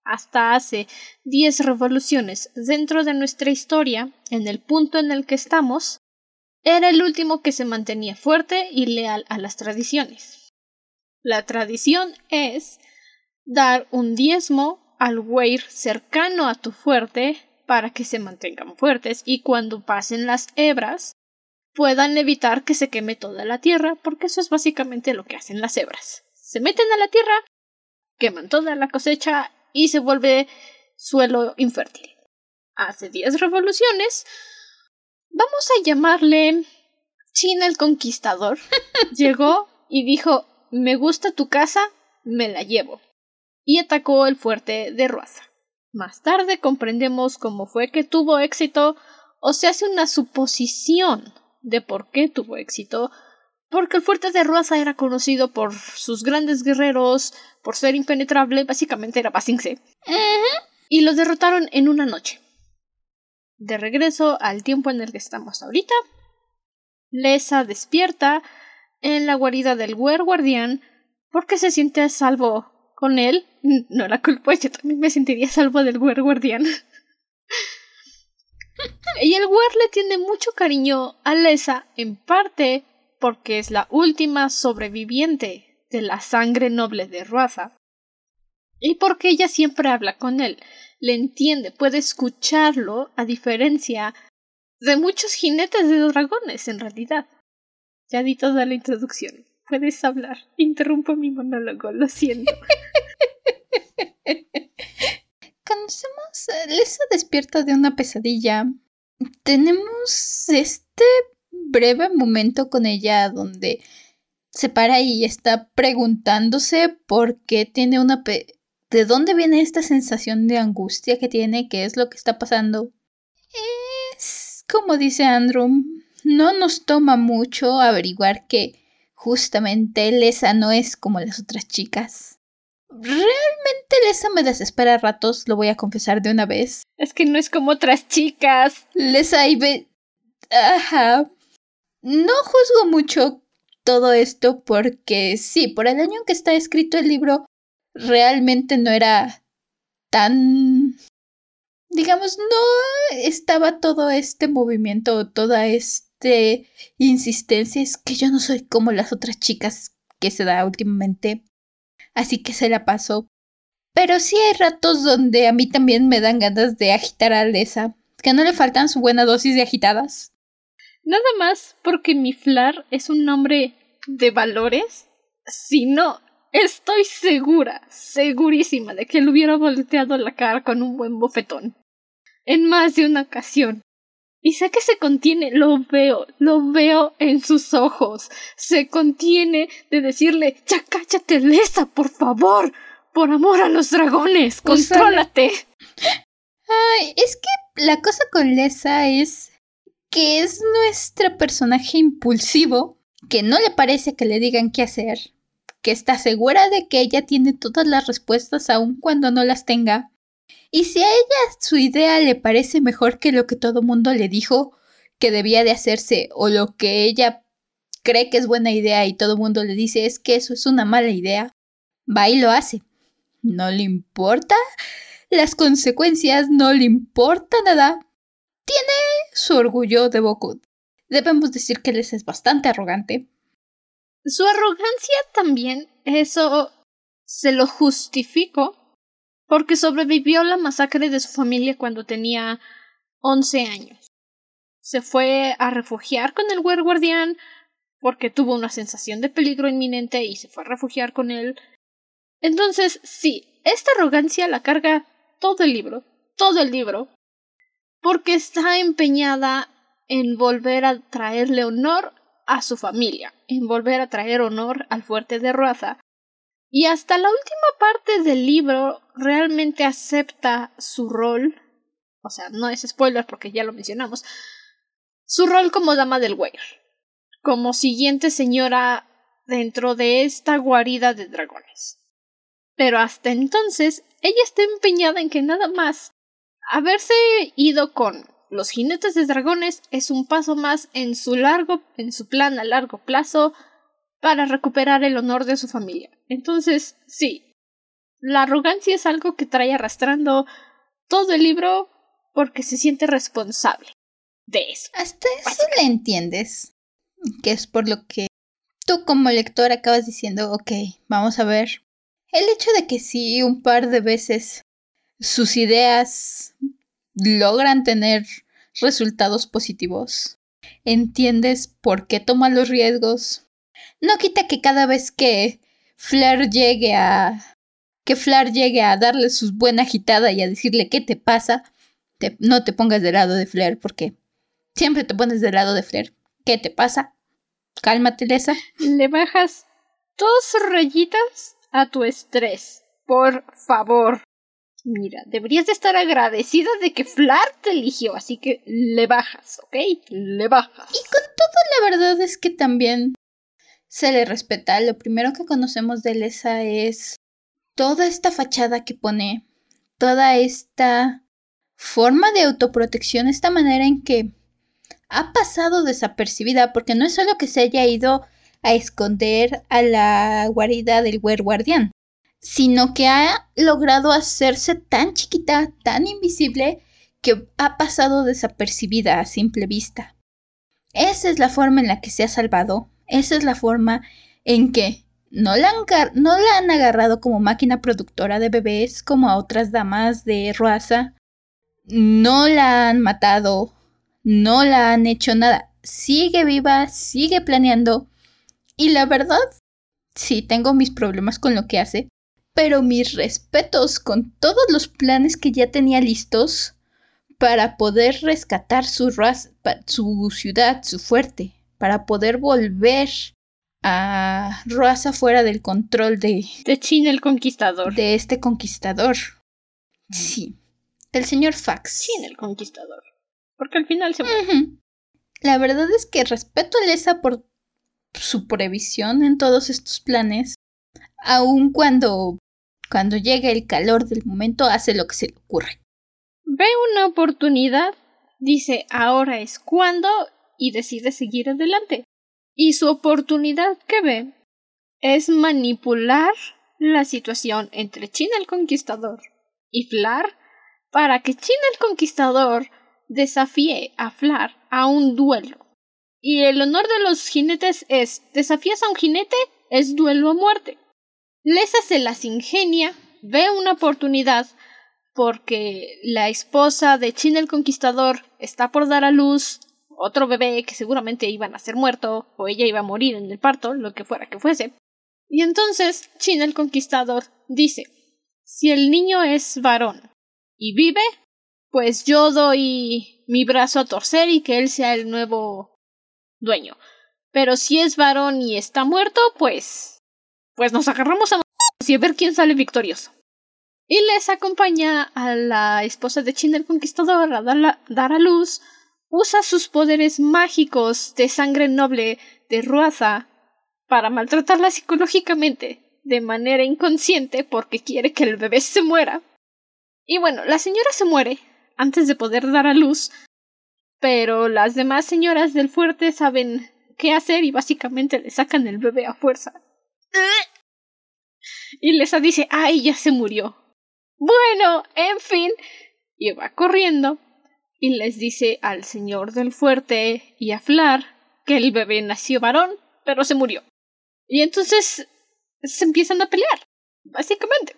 hasta hace diez revoluciones dentro de nuestra historia, en el punto en el que estamos, era el último que se mantenía fuerte y leal a las tradiciones. La tradición es dar un diezmo al weir cercano a tu fuerte para que se mantengan fuertes y cuando pasen las hebras puedan evitar que se queme toda la tierra, porque eso es básicamente lo que hacen las hebras. Se meten a la tierra, queman toda la cosecha y se vuelve suelo infértil. Hace diez revoluciones, vamos a llamarle China el Conquistador, llegó y dijo me gusta tu casa, me la llevo, y atacó el fuerte de Ruaza. Más tarde comprendemos cómo fue que tuvo éxito, o se hace una suposición de por qué tuvo éxito, porque el fuerte de Ruaza era conocido por sus grandes guerreros, por ser impenetrable, básicamente era Basingse. Y lo derrotaron en una noche. De regreso al tiempo en el que estamos ahorita, Lesa despierta en la guarida del Wer Guardián porque se siente a salvo con él. No la culpo, yo también me sentiría a salvo del Wer Guardián. y el Wer le tiene mucho cariño a Lesa, en parte porque es la última sobreviviente de la sangre noble de Ruaza. Y porque ella siempre habla con él, le entiende, puede escucharlo, a diferencia de muchos jinetes de dragones, en realidad. Ya di toda la introducción. Puedes hablar. Interrumpo mi monólogo, lo siento.
Conocemos. Lisa despierta de una pesadilla. Tenemos este breve momento con ella donde se para y está preguntándose por qué tiene una... ¿De dónde viene esta sensación de angustia que tiene? ¿Qué es lo que está pasando? Es como dice Andrew, no nos toma mucho averiguar que justamente Lesa no es como las otras chicas. Realmente Lesa me desespera a ratos, lo voy a confesar de una vez.
Es que no es como otras chicas.
Lesa y ve... Ajá. No juzgo mucho todo esto porque sí, por el año en que está escrito el libro, realmente no era tan... digamos, no estaba todo este movimiento, toda esta insistencia, es que yo no soy como las otras chicas que se da últimamente, así que se la paso. Pero sí hay ratos donde a mí también me dan ganas de agitar a Lesa, que no le faltan su buena dosis de agitadas.
Nada más porque mi Flar es un nombre de valores, sino estoy segura, segurísima de que le hubiera volteado la cara con un buen bofetón. En más de una ocasión. Y sé que se contiene, lo veo, lo veo en sus ojos. Se contiene de decirle, ya cállate, Lesa, por favor. Por amor a los dragones, contrólate.
Ay, es que la cosa con Lesa es que es nuestro personaje impulsivo que no le parece que le digan qué hacer, que está segura de que ella tiene todas las respuestas aun cuando no las tenga. Y si a ella su idea le parece mejor que lo que todo mundo le dijo que debía de hacerse o lo que ella cree que es buena idea y todo mundo le dice es que eso es una mala idea, va y lo hace. No le importa las consecuencias, no le importa nada. Tiene su orgullo de Boku, Debemos decir que les es bastante arrogante.
Su arrogancia también, eso se lo justifico, porque sobrevivió la masacre de su familia cuando tenía once años. Se fue a refugiar con el Wer Guardián porque tuvo una sensación de peligro inminente y se fue a refugiar con él. Entonces, sí, esta arrogancia la carga todo el libro, todo el libro, porque está empeñada en volver a traerle honor a su familia, en volver a traer honor al fuerte de Roaza. Y hasta la última parte del libro realmente acepta su rol, o sea, no es spoiler porque ya lo mencionamos, su rol como dama del Weir, como siguiente señora dentro de esta guarida de dragones. Pero hasta entonces ella está empeñada en que nada más haberse ido con los jinetes de dragones es un paso más en su largo, en su plan a largo plazo para recuperar el honor de su familia. Entonces, sí, la arrogancia es algo que trae arrastrando todo el libro porque se siente responsable de eso.
Hasta eso le entiendes, que es por lo que tú como lector acabas diciendo, ok, vamos a ver. El hecho de que sí un par de veces sus ideas logran tener resultados positivos. ¿Entiendes por qué toma los riesgos? No quita que cada vez que Flair llegue a... que Flair llegue a darle su buena agitada y a decirle qué te pasa, no te pongas del lado de Flair porque siempre te pones del lado de Flair. ¿Qué te pasa? Cálmate, Lesa.
Le bajas dos rayitas a tu estrés. Por favor. Mira, deberías de estar agradecida de que Flar te eligió, así que le bajas, ¿ok? Le bajas.
Y con todo la verdad es que también se le respeta. Lo primero que conocemos de Lesa es toda esta fachada que pone, toda esta forma de autoprotección, esta manera en que ha pasado desapercibida, porque no es solo que se haya ido a esconder a la guarida del Guardián sino que ha logrado hacerse tan chiquita, tan invisible, que ha pasado desapercibida a simple vista. Esa es la forma en la que se ha salvado, esa es la forma en que no la, han, agarrado como máquina productora de bebés como a otras damas de raza. No la han matado, no la han hecho nada. Sigue viva, sigue planeando. Y la verdad, sí, tengo mis problemas con lo que hace, pero mis respetos con todos los planes que ya tenía listos para poder rescatar su, raza, su ciudad, su fuerte, para poder volver a raza fuera del control de...
De China el Conquistador.
De este conquistador. Sí. Del señor Fax.
China el Conquistador. Porque al final se
La verdad es que respeto a Lesa por su previsión en todos estos planes. Aun cuando, cuando llega el calor del momento, hace lo que se le ocurre.
Ve una oportunidad, dice ahora es cuando y decide seguir adelante. Y su oportunidad que ve es manipular la situación entre China el Conquistador y Flar para que China el Conquistador desafíe a Flar a un duelo. Y el honor de los jinetes es desafías a un jinete es duelo a muerte. Lesa se las ingenia, ve una oportunidad porque la esposa de China el Conquistador está por dar a luz otro bebé que seguramente iba a nacer muerto o ella iba a morir en el parto, lo que fuera que fuese. Y entonces China el Conquistador dice, si el niño es varón y vive, pues yo doy mi brazo a torcer y que él sea el nuevo dueño. Pero si es varón y está muerto, pues... pues nos agarramos a y a ver quién sale victorioso. Y les acompaña a la esposa de China el Conquistador a dar a luz usa sus poderes mágicos de sangre noble de Ruaza para maltratarla psicológicamente de manera inconsciente porque quiere que el bebé se muera. Y bueno, la señora se muere antes de poder dar a luz, pero las demás señoras del fuerte saben qué hacer y básicamente le sacan el bebé a fuerza. Y Lesa dice, ay, ya se murió. Bueno, en fin, y va corriendo y les dice al señor del fuerte y a Flar que el bebé nació varón, pero se murió. Y entonces se empiezan a pelear, básicamente.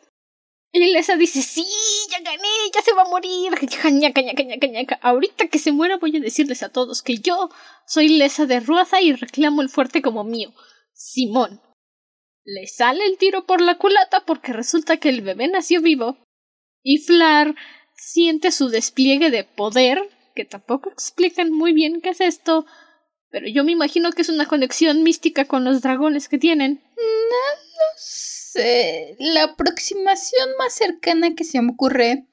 Y Lesa dice, sí, ya gané, ya se va a morir. Ahorita que se muera voy a decirles a todos que yo soy Lesa de Ruaza y reclamo el fuerte como mío. Simón. Le sale el tiro por la culata porque resulta que el bebé nació vivo. Y Flar siente su despliegue de poder, que tampoco explican muy bien qué es esto, pero yo me imagino que es una conexión mística con los dragones que tienen.
No lo sé. La aproximación más cercana que se me ocurre.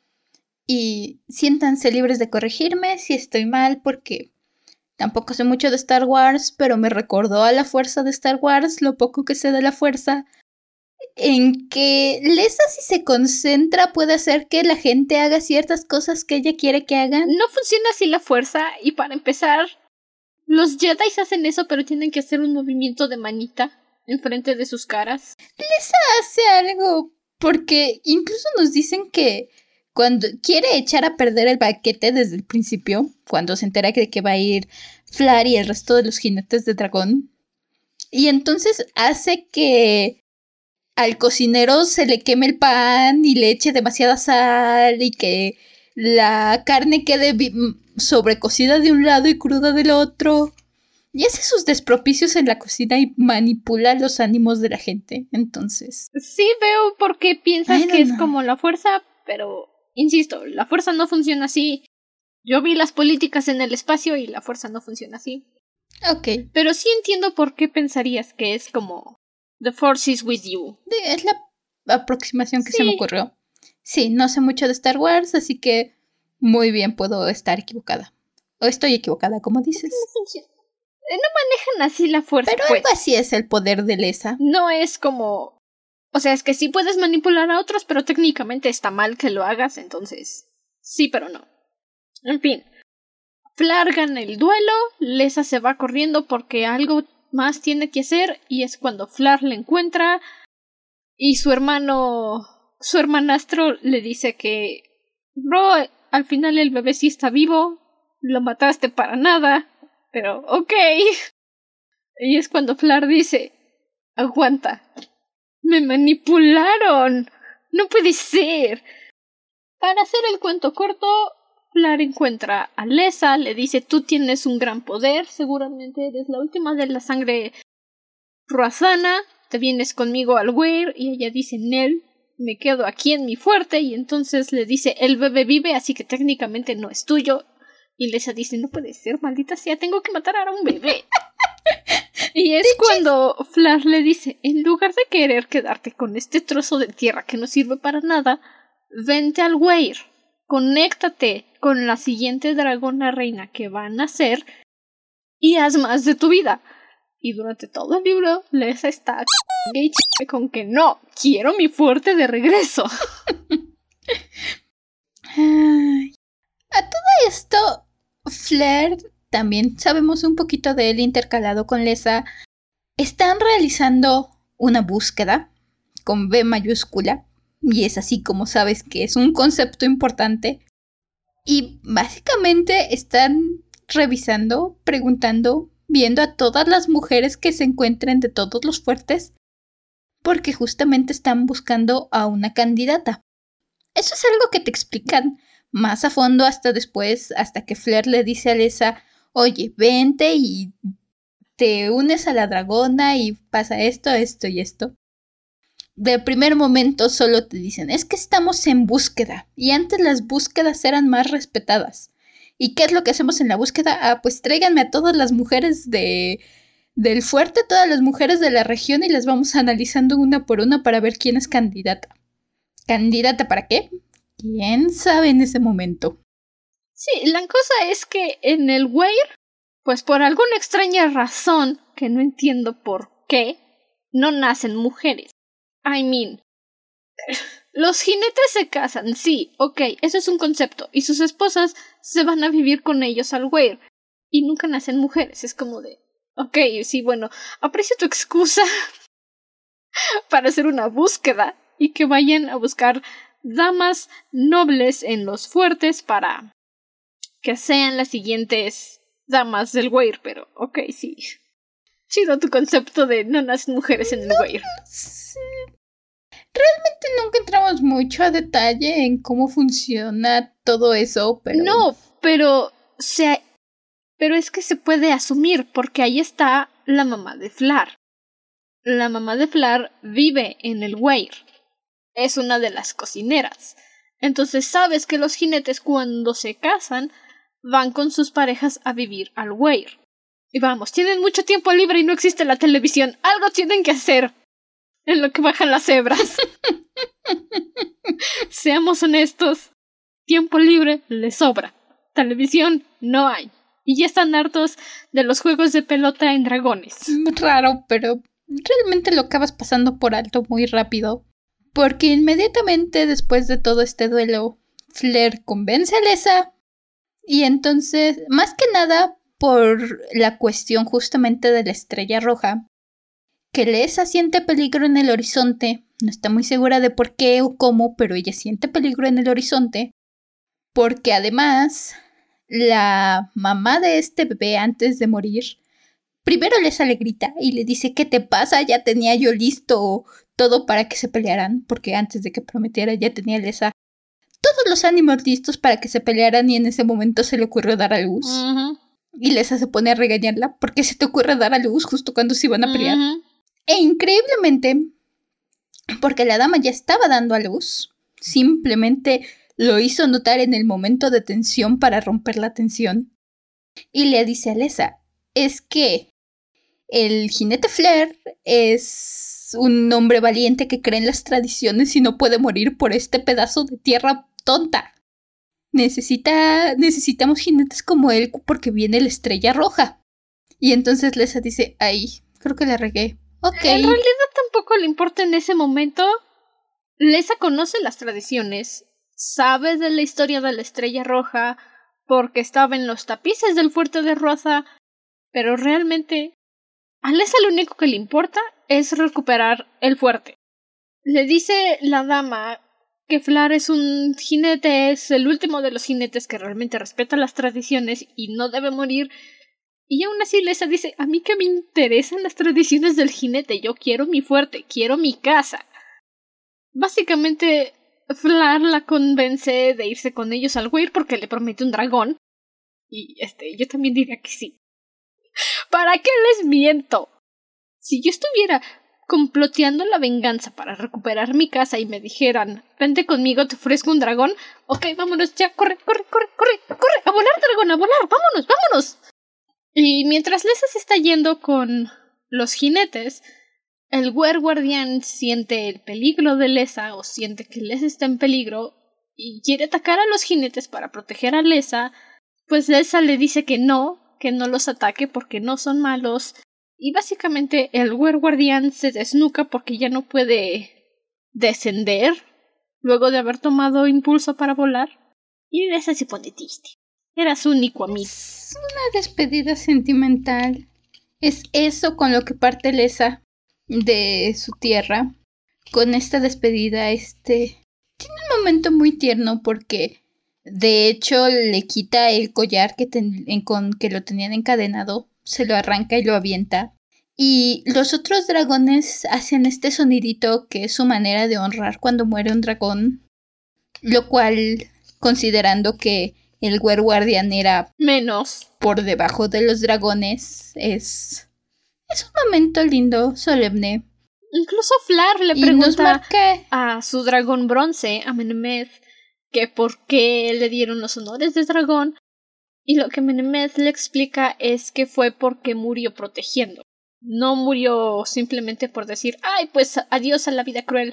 Y siéntanse libres de corregirme si estoy mal, porque tampoco sé mucho de Star Wars, pero me recordó a la fuerza de Star Wars, lo poco que sé de la fuerza en que Lesa si se concentra puede hacer que la gente haga ciertas cosas que ella quiere que hagan.
No funciona así la fuerza y para empezar los Jedi hacen eso pero tienen que hacer un movimiento de manita enfrente de sus caras.
Lesa hace algo porque incluso nos dicen que cuando quiere echar a perder el paquete desde el principio, cuando se entera de que va a ir Flar y el resto de los jinetes de dragón, y entonces hace que al cocinero se le queme el pan y le eche demasiada sal y que la carne quede sobrecocida de un lado y cruda del otro. Y hace sus despropicios en la cocina y manipula los ánimos de la gente. Entonces.
Sí veo por qué piensas que es como la fuerza, pero insisto, la fuerza no funciona así. Yo vi las políticas en el espacio y la fuerza no funciona así.
Ok.
Pero sí entiendo por qué pensarías que es como The Force is with you.
Es la aproximación que se me ocurrió. Sí, no sé mucho de Star Wars, así que muy bien puedo estar equivocada. O estoy equivocada, como dices.
No manejan así la fuerza.
Pero algo pues. así es el poder de Lesa.
No es como. O sea, es que sí puedes manipular a otros, pero técnicamente está mal que lo hagas, entonces. Sí, pero no. En fin. Flargan el duelo, Lesa se va corriendo porque algo más tiene que hacer y es cuando Flar le encuentra y su hermano, su hermanastro le dice que, bro, al final el bebé sí está vivo, lo mataste para nada, pero ok. Y es cuando Flar dice, aguanta, Me manipularon. No puede ser. Para hacer el cuento corto, Flar encuentra a Lesa, le dice tú tienes un gran poder, seguramente eres la última de la sangre ruazana, te vienes conmigo al Weir y ella dice Nel, me quedo aquí en mi fuerte y entonces le dice el bebé vive así que técnicamente no es tuyo y Lesa dice no puede ser, maldita sea, tengo que matar a un bebé. y es cuando Flar le dice en lugar de querer quedarte con este trozo de tierra que no sirve para nada, vente al Weir, conéctate con la siguiente dragona reina que va a nacer y haz más de tu vida. Y durante todo el libro, Lesa está con que no, quiero mi fuerte de regreso.
a todo esto, Flair, también sabemos un poquito de él intercalado con Lesa, están realizando una búsqueda con B mayúscula, y es así como sabes que es un concepto importante. Y básicamente están revisando, preguntando viendo a todas las mujeres que se encuentren de todos los fuertes, porque justamente están buscando a una candidata. Eso es algo que te explican más a fondo hasta después, hasta que Flair le dice a Lesa, oye, vente y te unes a la dragona y pasa esto, esto y esto. De primer momento solo te dicen, es que estamos en búsqueda, y antes las búsquedas eran más respetadas. ¿Y qué es lo que hacemos en la búsqueda? Ah, pues tráiganme a todas las mujeres de del fuerte, todas las mujeres de la región y las vamos analizando una por una para ver quién es candidata. ¿Candidata para qué? ¿Quién sabe en ese momento?
Sí, la cosa es que en el Weir, pues por alguna extraña razón, que no entiendo por qué, no nacen mujeres. I mean, los jinetes se casan, sí, ok, eso es un concepto, y sus esposas se van a vivir con ellos al Weir. Y nunca nacen mujeres, es como de, ok, sí, bueno, aprecio tu excusa para hacer una búsqueda y que vayan a buscar damas nobles en los fuertes para que sean las siguientes damas del Weir, pero ok, sí. Chido tu concepto de no nacen mujeres en el Weir.
Realmente nunca entramos mucho a detalle en cómo funciona todo eso, pero.
No, pero. Se... Pero es que se puede asumir, porque ahí está la mamá de Flar. La mamá de Flar vive en el Weir. Es una de las cocineras. Entonces sabes que los jinetes cuando se casan van con sus parejas a vivir al Weir. Y vamos, tienen mucho tiempo libre y no existe la televisión. Algo tienen que hacer en lo que bajan las cebras. Seamos honestos. Tiempo libre les sobra. Televisión no hay. Y ya están hartos de los juegos de pelota en dragones.
Raro, pero realmente lo acabas pasando por alto muy rápido. Porque inmediatamente después de todo este duelo, Flair convence a Lesa. Y entonces, más que nada por la cuestión justamente de la estrella roja, que Lesa siente peligro en el horizonte, no está muy segura de por qué o cómo, pero ella siente peligro en el horizonte, porque además la mamá de este bebé antes de morir, primero Lesa le grita y le dice, ¿qué te pasa? Ya tenía yo listo todo para que se pelearan, porque antes de que prometiera ya tenía Lesa todos los ánimos listos para que se pelearan y en ese momento se le ocurrió dar a luz. Y Lesa se pone a regañarla, porque se te ocurre dar a luz justo cuando se iban a pelear? E increíblemente, porque la dama ya estaba dando a luz, simplemente lo hizo notar en el momento de tensión para romper la tensión. Y le dice a Lesa, es que el jinete Flair es un hombre valiente que cree en las tradiciones y no puede morir por este pedazo de tierra tonta. Necesita, necesitamos jinetes como él porque viene la estrella roja. Y entonces Lesa dice, ay, creo que le regué.
En realidad tampoco le importa en ese momento. Lesa conoce las tradiciones, sabe de la historia de la estrella roja, porque estaba en los tapices del fuerte de Rosa, pero realmente a Lesa lo único que le importa es recuperar el fuerte. Le dice la dama que Flar es un jinete, es el último de los jinetes que realmente respeta las tradiciones y no debe morir, Y aún así Lesa dice, a mí que me interesan las tradiciones del jinete, yo quiero mi fuerte, quiero mi casa. Básicamente, Flar la convence de irse con ellos al Weir porque le promete un dragón. Y este, yo también diría que sí. ¿Para qué les miento? Si yo estuviera comploteando la venganza para recuperar mi casa y me dijeran, vente conmigo, te ofrezco un dragón, ok, vámonos ya, corre, corre, corre, corre, corre, a volar, dragón, a volar, vámonos, vámonos. Y mientras Lesa se está yendo con los jinetes, el Wer Guardián siente el peligro de Lesa o siente que Lesa está en peligro y quiere atacar a los jinetes para proteger a Lesa, pues Lesa le dice que no, que no los ataque porque no son malos y básicamente el Guardián se desnuca porque ya no puede descender luego de haber tomado impulso para volar. Y Lesa se pone triste. Era su único amigo.
Es una despedida sentimental. Es eso con lo que parte Lesa de su tierra. Con esta despedida, este. Tiene un momento muy tierno porque. De hecho, le quita el collar que, con que lo tenían encadenado se lo arranca y lo avienta. Y los otros dragones hacen este sonidito que es su manera de honrar cuando muere un dragón. Lo cual, considerando que el Wer Guardian era
menos
por debajo de los dragones, es. Es un momento lindo, solemne.
Incluso Flar le pregunta a su dragón bronce, a Menemeth, que por qué le dieron los honores de dragón y lo que Menemeth le explica es que fue porque murió protegiendo. No murió simplemente por decir, ay, pues adiós a la vida cruel,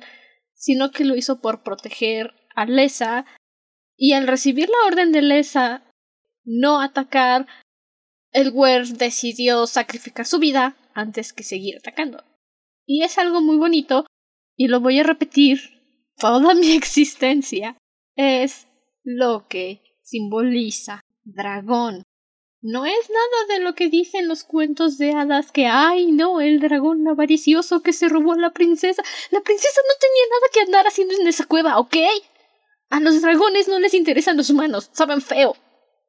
sino que lo hizo por proteger a Lesa. Y al recibir la orden de Lesa no atacar, el Wer decidió sacrificar su vida antes que seguir atacando. Y es algo muy bonito, y lo voy a repetir toda mi existencia, es lo que simboliza dragón. No es nada de lo que dicen los cuentos de hadas que ay no, el dragón avaricioso que se robó a la princesa. La princesa no tenía nada que andar haciendo en esa cueva, ¿ok? A los dragones no les interesan los humanos, saben feo.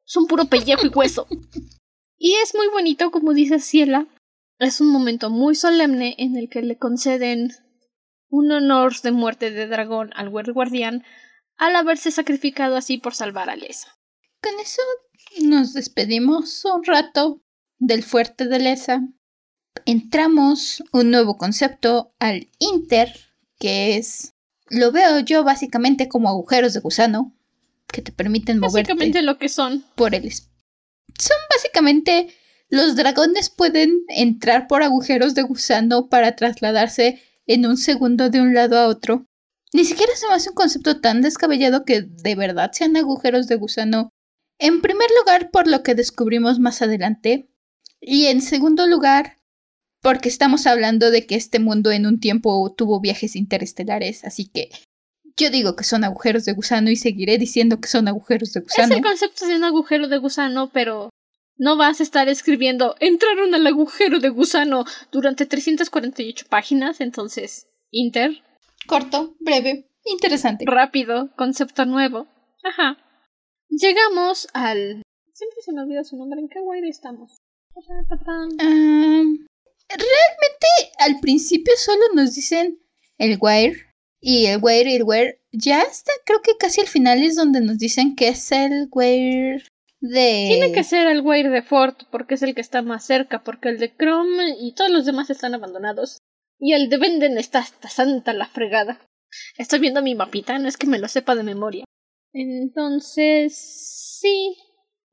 Son puro pellejo y hueso. Y es muy bonito, como dice Ciela. Es un momento muy solemne en el que le conceden un honor de muerte de dragón al guardián al haberse sacrificado así por salvar a Lesa.
Con eso nos despedimos un rato del fuerte de Lesa. Entramos un nuevo concepto al Inter, que es, lo veo yo básicamente como agujeros de gusano, que te permiten moverte.
Básicamente lo que son.
Por el... Son básicamente los dragones pueden entrar por agujeros de gusano para trasladarse en un segundo de un lado a otro. Ni siquiera se me hace un concepto tan descabellado que de verdad sean agujeros de gusano en primer lugar, por lo que descubrimos más adelante. Y en segundo lugar, porque estamos hablando de que este mundo en un tiempo tuvo viajes interestelares, así que yo digo que son agujeros de gusano y seguiré diciendo que son agujeros de gusano.
Es el concepto de un agujero de gusano, pero no vas a estar escribiendo entraron al agujero de gusano durante 348 páginas, entonces, Inter.
Corto, breve, interesante.
Rápido, concepto nuevo. Ajá. Llegamos al. Siempre se me olvida su nombre. ¿En qué wire estamos?
realmente al principio solo nos dicen el wire y el wire y el wire. Ya está, creo que casi al final es donde nos dicen que es el wire de.
Tiene que ser el wire de Fort porque es el que está más cerca, porque el de Chrome y todos los demás están abandonados. Y el de Venden está hasta santa la fregada. Estoy viendo mi mapita, no es que me lo sepa de memoria. Entonces, sí.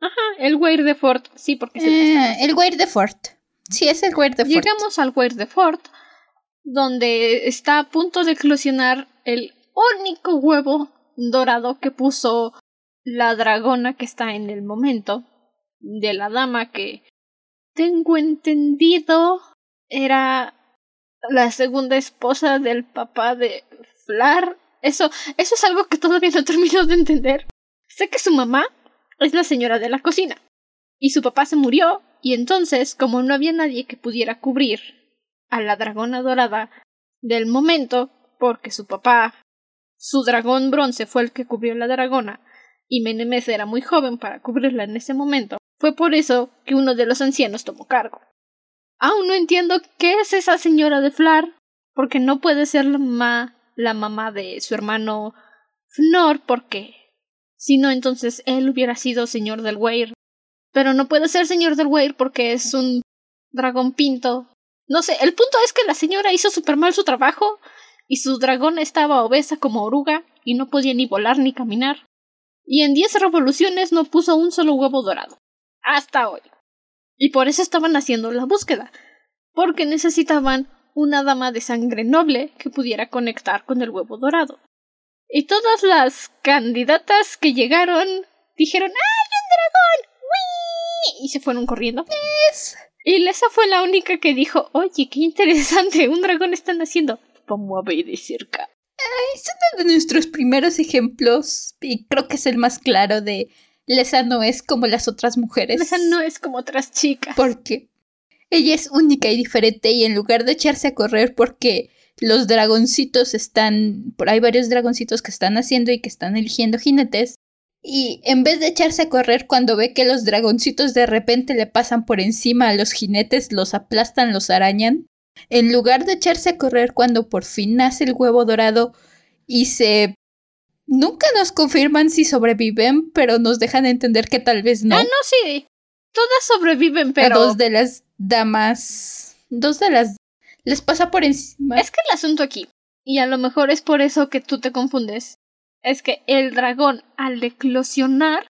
Ajá, el Weir de Fort, sí, porque es
el, eh, el Weir de Fort. Sí, es el Weir de
Fort. Llegamos al Weir de Fort, donde está a punto de eclosionar el único huevo dorado que puso la dragona que está en el momento de la dama que tengo entendido era la segunda esposa del papá de Flar eso, eso es algo que todavía no termino de entender. Sé que su mamá es la señora de la cocina. Y su papá se murió, y entonces, como no había nadie que pudiera cubrir a la dragona dorada del momento, porque su papá, su dragón bronce fue el que cubrió la dragona, y Menemeth era muy joven para cubrirla en ese momento, Fue por eso que uno de los ancianos tomó cargo. Aún no entiendo qué es esa señora de Flar, porque no puede ser la mamá, la mamá de su hermano Fnor, porque si no, entonces él hubiera sido señor del Weir. Pero no puede ser señor del Weir porque es un dragón pinto. No sé, el punto es que la señora hizo súper mal su trabajo y su dragón estaba obesa como oruga y no podía ni volar ni caminar. Y en diez revoluciones no puso un solo huevo dorado. Hasta hoy. Y por eso estaban haciendo la búsqueda. Porque necesitaban una dama de sangre noble que pudiera conectar con el huevo dorado. Y todas las candidatas que llegaron dijeron ¡Ay, un dragón! ¡Wii! Y se fueron corriendo. Y Lesa fue la única que dijo Oye, qué interesante, un dragón están haciendo. Vamos a ver de cerca.
Es uno de nuestros primeros ejemplos, y creo que es el más claro de Lesa no es como las otras mujeres.
Lesa no es como otras chicas.
Porque ella es única y diferente y en lugar de echarse a correr porque los dragoncitos están, hay varios dragoncitos que están haciendo y que están eligiendo jinetes, y en vez de echarse a correr cuando ve que los dragoncitos de repente le pasan por encima a los jinetes, los aplastan, los arañan, en lugar de echarse a correr cuando por fin nace el huevo dorado y se... Nunca nos confirman si sobreviven, pero nos dejan entender que tal vez no.
Ah, no, sí. Todas sobreviven, pero...
dos de las damas... Dos de las... Les pasa por encima.
Es que el asunto aquí, y a lo mejor es por eso que tú te confundes, es que el dragón al eclosionar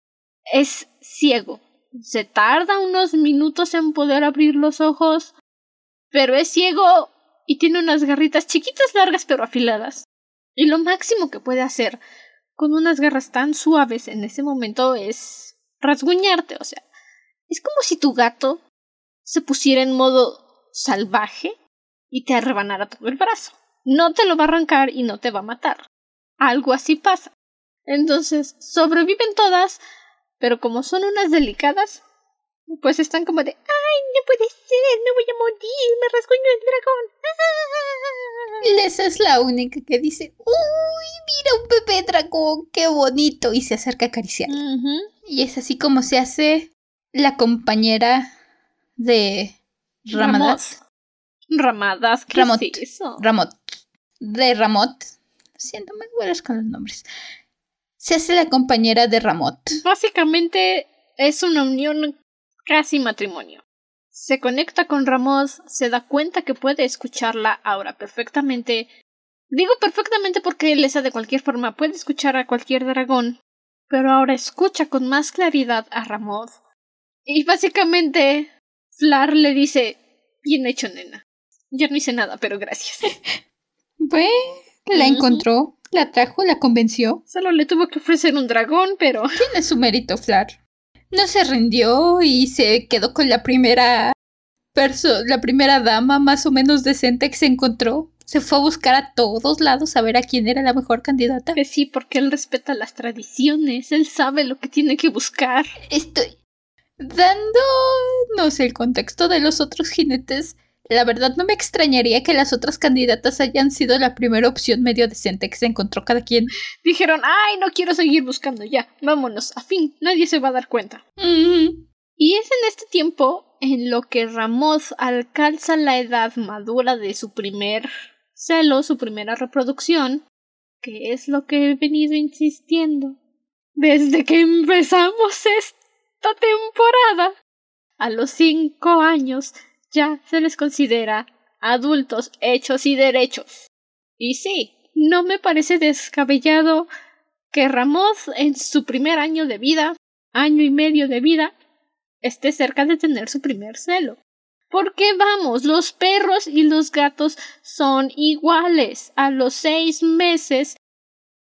es ciego. Se tarda unos minutos en poder abrir los ojos, pero es ciego y tiene unas garritas chiquitas, largas pero afiladas. Y lo máximo que puede hacer con unas garras tan suaves en ese momento es rasguñarte, o sea, es como si tu gato se pusiera en modo salvaje y te arrebanara todo el brazo. No te lo va a arrancar y no te va a matar. Algo así pasa. Entonces, sobreviven todas, pero como son unas delicadas, pues están como de, ay, no puede ser, me voy a morir, me rasguño el
dragón. Esa es la única que dice, uy, mira un bebé dragón, qué bonito, y se acerca a acariciar. Y es así como se hace la compañera de Ramadas.
Ramadas, ¿qué
Ramot.
es eso?
Ramot. De Ramot. Siento, me hueles con los nombres. Se hace la compañera de Ramot.
Básicamente es una unión casi matrimonio. Se conecta con Ramos, se da cuenta que puede escucharla ahora perfectamente. Digo perfectamente porque Lesa de cualquier forma puede escuchar a cualquier dragón, pero ahora escucha con más claridad a Ramoth. Y básicamente Flar le dice Bien hecho, nena. Yo no hice nada, pero gracias.
Bueno, la encontró, la trajo, la convenció.
Solo le tuvo que ofrecer un dragón, pero
Tiene su mérito, Flar. No se rindió y se quedó con la primera perso la primera dama más o menos decente que se encontró. Se fue a buscar a todos lados a ver a quién era la mejor candidata.
que sí, porque él respeta las tradiciones, él sabe lo que tiene que buscar.
Estoy dándonos el contexto de los otros jinetes. La verdad no me extrañaría que las otras candidatas hayan sido la primera opción medio decente que se encontró cada quien.
Dijeron, ay, no quiero seguir buscando ya, vámonos, a fin, nadie se va a dar cuenta.
Mm,
Y es en este tiempo en lo que Ramos alcanza la edad madura de su primer celo, su primera reproducción, que es lo que he venido insistiendo desde que empezamos esta temporada. A los cinco años ya se les considera adultos hechos y derechos. Y sí, no me parece descabellado que Ramos en su primer año de vida, año y medio de vida, esté cerca de tener su primer celo. Porque vamos, los perros y los gatos son iguales. A los seis meses,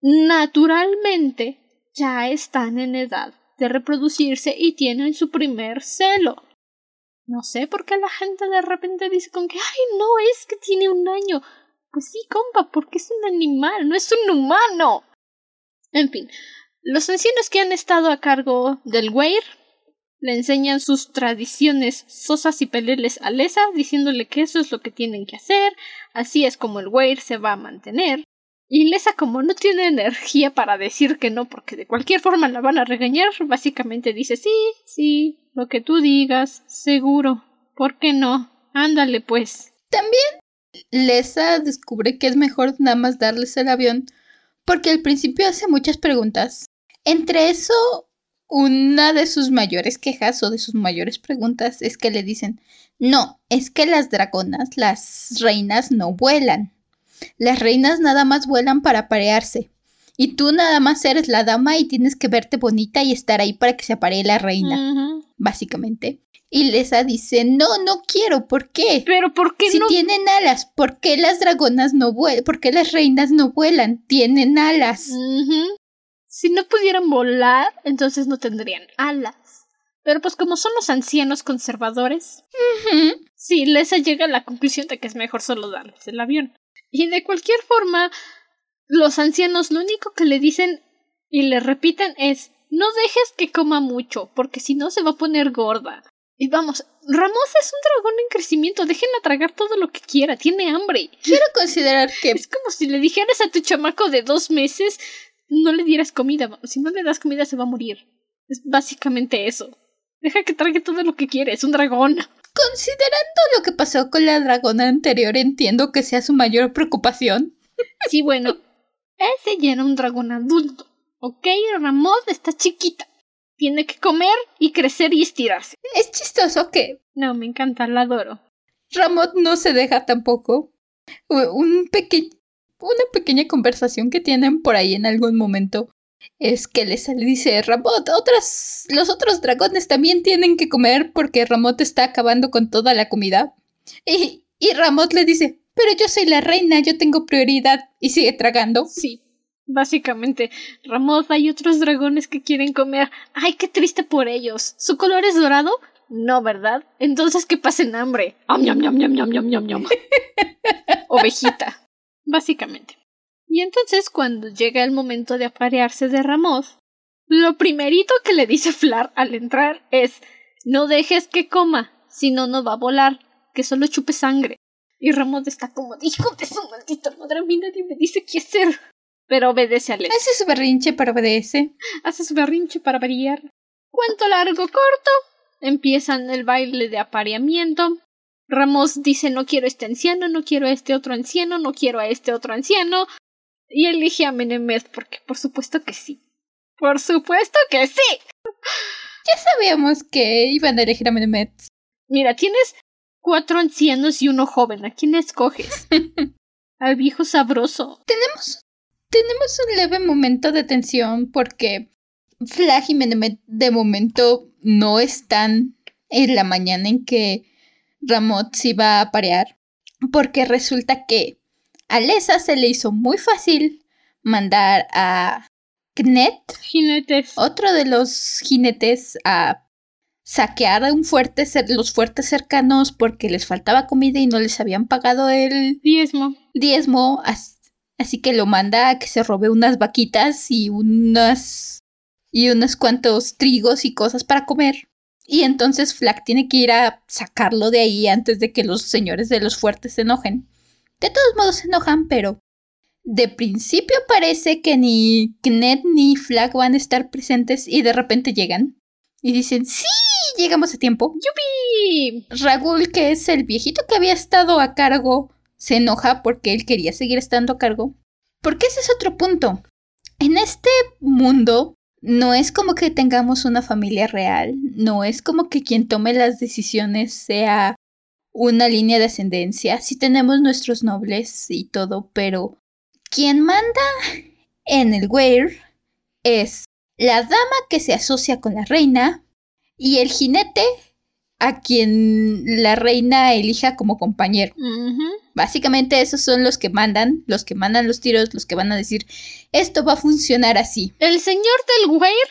naturalmente, ya están en edad de reproducirse y tienen su primer celo. No sé por qué la gente de repente dice con que, ay, no, es que tiene un año. Pues sí, compa, porque es un animal, no es un humano. En fin, los ancianos que han estado a cargo del Weir le enseñan sus tradiciones sosas y peleles a Lesa, diciéndole que eso es lo que tienen que hacer, así es como el Weir se va a mantener. Y Lesa, como no tiene energía para decir que no, porque de cualquier forma la van a regañar, básicamente dice sí, sí, lo que tú digas, seguro. ¿Por qué no? Ándale, pues.
También Lesa descubre que es mejor nada más darles el avión, porque al principio hace muchas preguntas. Entre eso, una de sus mayores quejas o de sus mayores preguntas es que le dicen, no, es que las dragonas, las reinas no vuelan. Las reinas nada más vuelan para parearse. Y tú nada más eres la dama y tienes que verte bonita y estar ahí para que se aparee la reina, básicamente. Y Lesa dice, no, no quiero, ¿por qué?
Pero ¿por qué
si tienen alas, ¿por qué las dragonas no vuelan? ¿Por qué las reinas no vuelan? Tienen alas.
Si no pudieran volar, entonces no tendrían alas. Pero pues como son los ancianos conservadores, sí, Lesa llega a la conclusión de que es mejor solo darles el avión. Y de cualquier forma, los ancianos lo único que le dicen y le repiten es no dejes que coma mucho, porque si no se va a poner gorda. Y vamos, Ramos es un dragón en crecimiento, déjenla tragar todo lo que quiera, tiene hambre.
Quiero considerar que...
Es como si le dijeras a tu chamaco de dos meses, no le dieras comida, si no le das comida se va a morir. Es básicamente eso. Deja que trague todo lo que quiere, es un dragón.
Considerando lo que pasó con la dragona anterior, entiendo que sea su mayor preocupación.
Sí, bueno, ese ya era un dragón adulto. Ok, Ramón está chiquita. Tiene que comer y crecer y estirarse.
Es chistoso que.
No, me encanta, la adoro.
Ramón no se deja tampoco. Un pequeño. Una pequeña conversación que tienen por ahí en algún momento es que le dice Ramot, otras, los otros dragones también tienen que comer porque Ramot está acabando con toda la comida. Y, y Ramot le dice, pero yo soy la reina, yo tengo prioridad y sigue tragando.
Sí, básicamente, Ramot, hay otros dragones que quieren comer. Ay, qué triste por ellos. ¿Su color es dorado? No, ¿verdad? Entonces que pasen hambre. Ovejita. Básicamente. Y entonces cuando llega el momento de aparearse de Ramos, lo primerito que le dice Flar al entrar es no dejes que coma, si no no va a volar, que solo chupe sangre. Y Ramos está como hijo de su maldita madre, mí nadie me dice qué hacer. Pero obedece a él.
Hace su berrinche para obedece.
Hace su berrinche para variar. Cuento largo corto. Empiezan el baile de apareamiento. Ramos dice no quiero este anciano, no quiero a este otro anciano, no quiero a este otro anciano. Y elige a Menemet porque por supuesto que sí. Por supuesto que sí.
Ya sabíamos que iban a elegir a Menemet.
Mira, tienes cuatro ancianos y uno joven. ¿A quién escoges? Al viejo sabroso.
Tenemos, tenemos un leve momento de tensión porque Flag y Menemet de momento no están en la mañana en que Ramot se iba a parear. Porque resulta que a Lesa se le hizo muy fácil mandar a Knet,
jinetes.
otro de los jinetes, a saquear a un fuerte, los fuertes cercanos porque les faltaba comida y no les habían pagado el
diezmo.
Diezmo, así que lo manda a que se robe unas vaquitas y unas y unos cuantos trigos y cosas para comer. Y entonces Flack tiene que ir a sacarlo de ahí antes de que los señores de los fuertes se enojen. De todos modos se enojan, pero de principio parece que ni Knet ni Flag van a estar presentes y de repente llegan y dicen, sí, llegamos a tiempo.
¡Yupi!
Ragul, que es el viejito que había estado a cargo, se enoja porque él quería seguir estando a cargo. Porque ese es otro punto. En este mundo no es como que tengamos una familia real, no es como que quien tome las decisiones sea una línea de ascendencia, sí tenemos nuestros nobles y todo, pero quien manda en el Weir es la dama que se asocia con la reina y el jinete a quien la reina elija como compañero. Básicamente esos son los que mandan, los que mandan los tiros, los que van a decir, esto va a funcionar así.
El señor del Weir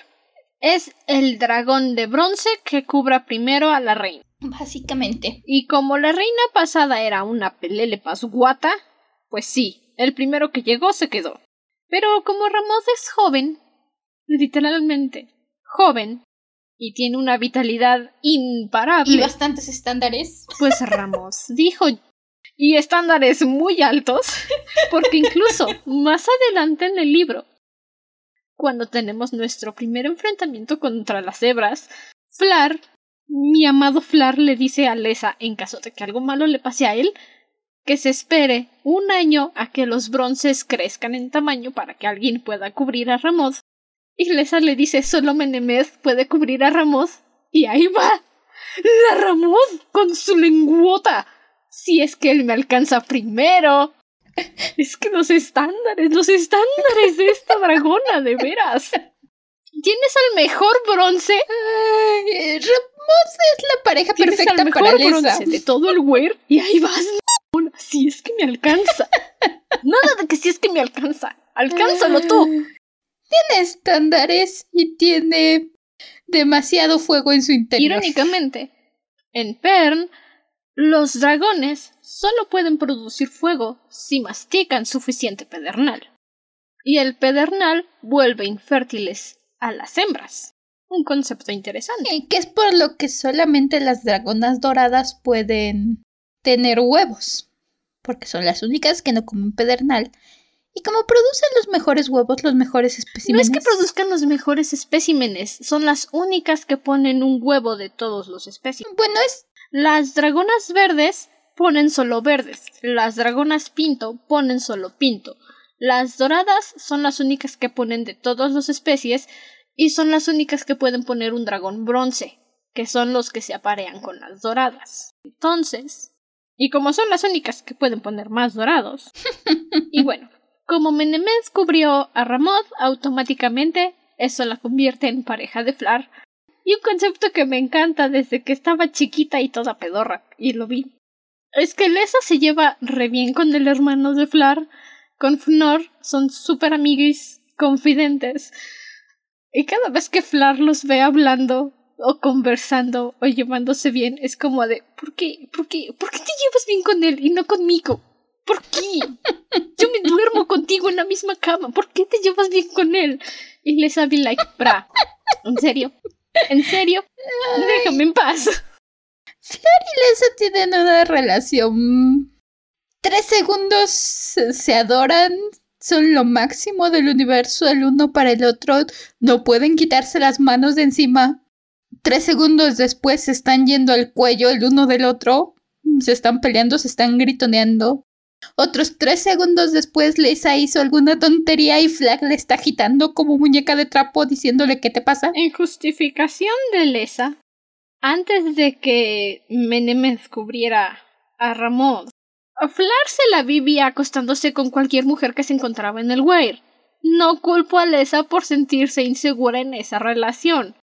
es el dragón de bronce que cubra primero a la reina.
Básicamente.
Y como la reina pasada era una pelele pasguata, pues sí, el primero que llegó se quedó. Pero como Ramos es joven, literalmente joven, y tiene una vitalidad imparable.
Y bastantes estándares.
Pues Ramos dijo. y estándares muy altos, porque incluso más adelante en el libro, cuando tenemos nuestro primer enfrentamiento contra las cebras, Flar, mi amado Flar, le dice a Lesa, en caso de que algo malo le pase a él, que se espere un año a que los bronces crezcan en tamaño para que alguien pueda cubrir a Ramoth. Y Lesa le dice solo Menemez puede cubrir a Ramoth. Y ahí va. La Ramoth con su lengüota. Si es que él me alcanza primero. Es que los estándares, los estándares de esta dragona, de veras. Tienes al mejor bronce.
Ay, Ramoth es la pareja perfecta para
bronce de todo el wear. Y ahí vas. Si es que me alcanza. Nada de que si es que me alcanza. Alcánzalo tú.
Tiene estándares y tiene demasiado fuego en su interior.
Irónicamente, en Pern, los dragones solo pueden producir fuego si mastican suficiente pedernal. Y el pedernal vuelve infértiles a las hembras. Un concepto interesante.
Que es por lo que solamente las dragonas doradas pueden tener huevos. Porque son las únicas que no comen pedernal. Y como producen los mejores huevos, los mejores
No
especímenes.
es que produzcan los mejores especímenes, son las únicas que ponen un huevo de todos los especímenes.
Bueno, es
Las dragonas verdes ponen solo verdes, las dragonas pinto ponen solo pinto, las doradas son las únicas que ponen de todas las especies y son las únicas que pueden poner un dragón bronce, que son los que se aparean con las doradas. Entonces, y como son las únicas que pueden poner más dorados, y bueno, como Menemez cubrió a Ramoth, automáticamente eso la convierte en pareja de Flar. Y un concepto que me encanta desde que estaba chiquita y toda pedorra, y lo vi. Es que Lesa se lleva re bien con el hermano de Flar, con Fnor, son súper amiguis, confidentes. Y cada vez que Flar los ve hablando, o conversando, o llevándose bien, es como de, ¿por qué? ¿Por qué? ¿Por qué te llevas bien con él y no conmigo? ¿Por qué? Yo me duermo contigo en la misma cama. ¿Por qué te llevas bien con él? Y les be like, bra. ¿En serio? ¿En serio? Déjame en paz.
Lesa tienen una relación. Tres segundos se se adoran, son lo máximo del universo el uno para el otro, no pueden quitarse las manos de encima. Tres segundos después se están yendo al cuello el uno del otro, se están peleando, se están gritoneando. Otros tres segundos después Lisa hizo alguna tontería y Flag le está agitando como muñeca de trapo diciéndole ¿qué te pasa?
En justificación de Lesa, antes de que Menemez cubriera a Ramón, Flar se la vivía acostándose con cualquier mujer que se encontraba en el Weir. No culpo a Lesa por sentirse insegura en esa relación.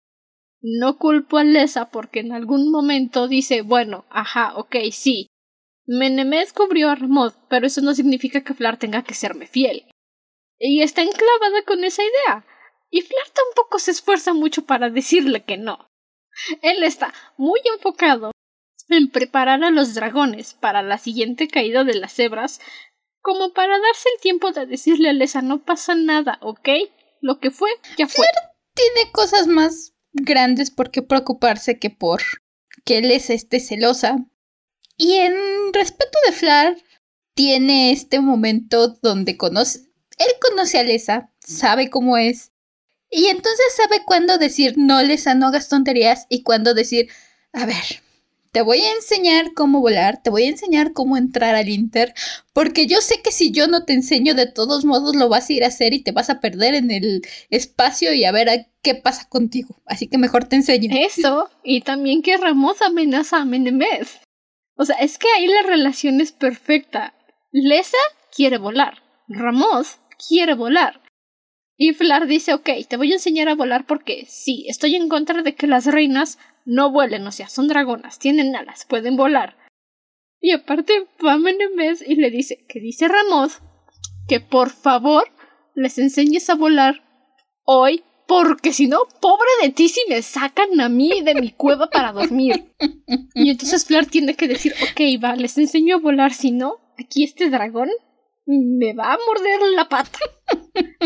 No culpo a Lesa porque en algún momento dice, bueno, ajá, ok, sí. Menemez cubrió a Ramón, pero eso no significa que Flar tenga que serme fiel. Y está enclavada con esa idea. Y Flar tampoco se esfuerza mucho para decirle que no. Él está muy enfocado en preparar a los dragones para la siguiente caída de las cebras, como para darse el tiempo de decirle a Lesa no pasa nada, ¿ok? Lo que fue, ya fue.
tiene cosas más grandes por qué preocuparse que por que Lesa esté celosa. Y en respeto de Flar, tiene este momento donde conoce. Él conoce a Lesa, sabe cómo es. Y entonces sabe cuándo decir no, Lesa, no hagas tonterías. Y cuándo decir, a ver, te voy a enseñar cómo volar, te voy a enseñar cómo entrar al Inter. Porque yo sé que si yo no te enseño, de todos modos lo vas a ir a hacer y te vas a perder en el espacio y a ver a qué pasa contigo. Así que mejor te enseño.
Eso, y también que Ramos amenaza a Menemez. O sea, es que ahí la relación es perfecta. Lesa quiere volar. Ramos quiere volar. Y Flar dice, ok, te voy a enseñar a volar porque sí, estoy en contra de que las reinas no vuelen, o sea, son dragonas, tienen alas, pueden volar. Y aparte va Menemez y le dice, que dice Ramos, que por favor les enseñes a volar hoy, porque si no, pobre de ti si me sacan a mí de mi cueva para dormir. Y entonces Flar tiene que decir, ok, va, les enseño a volar, si no, aquí este dragón me va a morder la pata.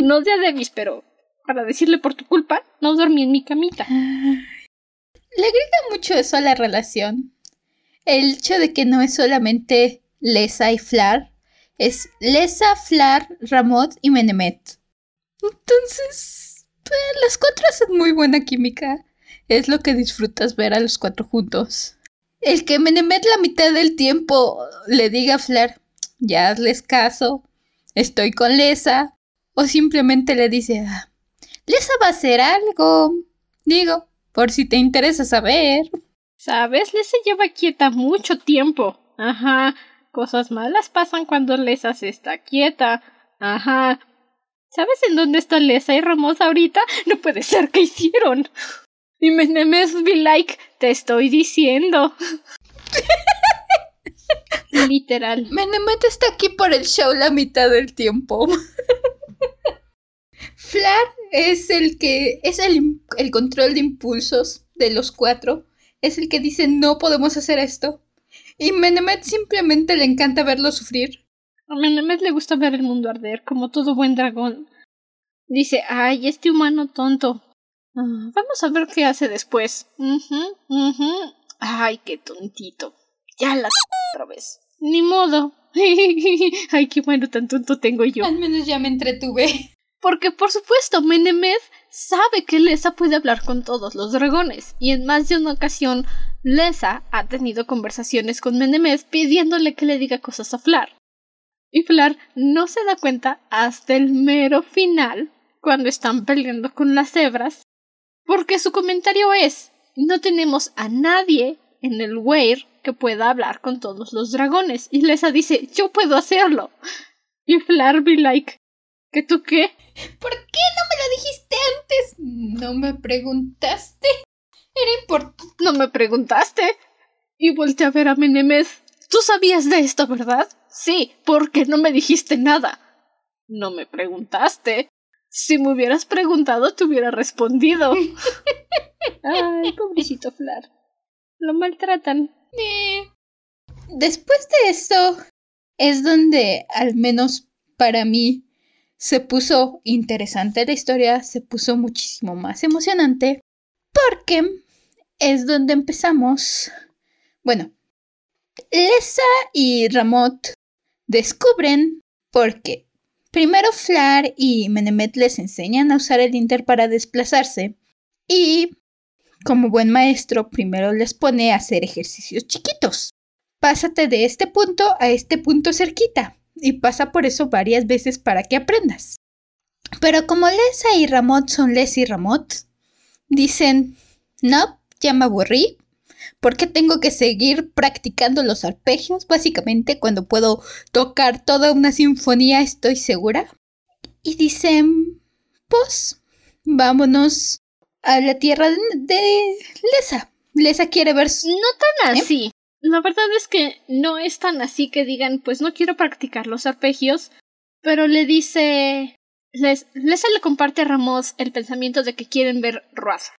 No de Davis, pero para decirle por tu culpa, no dormí en mi camita.
Le agrega mucho eso a la relación. El hecho de que no es solamente Lesa y Flar es Lesa, Flar, Ramot y Menemet. Entonces, pues, las cuatro hacen muy buena química. Es lo que disfrutas ver a los cuatro juntos. El que Menemet la mitad del tiempo le diga a Flar, ya hazles caso, estoy con Lesa, o simplemente le dice, ah, Lesa va a hacer algo. Digo, por si te interesa saber.
¿Sabes? Lesa lleva quieta mucho tiempo. Ajá. Cosas malas pasan cuando Lesa se está quieta. Ajá. ¿Sabes en dónde está Lesa y Ramos ahorita? No puede ser que hicieron. Y Menemes be like, te estoy diciendo. Literal.
Menemet está aquí por el show la mitad del tiempo. Flar es el que es el, el, control de impulsos de los cuatro. Es el que dice no podemos hacer esto. Y Menemet simplemente le encanta verlo sufrir.
A Menemet le gusta ver el mundo arder, como todo buen dragón. Dice, ay, este humano tonto. Ah, vamos a ver qué hace después. Ay, qué tontito. Ya la otra vez. Ni modo. Ay, qué bueno tan tonto tengo yo.
Al menos ya me entretuve.
Porque por supuesto, Menemeth sabe que Lesa puede hablar con todos los dragones, y en más de una ocasión Lesa ha tenido conversaciones con Menemeth pidiéndole que le diga cosas a Flar. Y Flar no se da cuenta hasta el mero final, cuando están peleando con las cebras, porque su comentario es no tenemos a nadie en el Weir que pueda hablar con todos los dragones. Y Lesa dice yo puedo hacerlo. Y Flar be like ¿Que tú qué?
¿Por qué no me lo dijiste antes? No me preguntaste. Era importante.
No me preguntaste. Y volteé a ver a Menemez. Tú sabías de esto, ¿verdad? Sí, porque no me dijiste nada. No me preguntaste. Si me hubieras preguntado, te hubiera respondido. Ay, pobrecito Flar. Lo maltratan.
Después de esto, es donde, al menos para mí, se puso interesante la historia, se puso muchísimo más emocionante, porque es donde empezamos. Bueno, Lesa y Ramot descubren porque primero Flar y Menemet les enseñan a usar el Inter para desplazarse y como buen maestro primero les pone a hacer ejercicios chiquitos. Pásate de este punto a este punto cerquita y pasa por eso varias veces para que aprendas. Pero como Lesa y Ramot son Les y Ramot, dicen, no, ya me aburrí, ¿por qué tengo que seguir practicando los arpegios? Básicamente cuando puedo tocar toda una sinfonía estoy segura. Y dicen, pues, vámonos a la tierra de, Lesa. Lesa quiere ver...
No tan ¿Eh? La verdad es que no es tan así que digan, pues no quiero practicar los arpegios, pero le dice. Les, les le comparte a Ramos el pensamiento de que quieren ver Ruaza.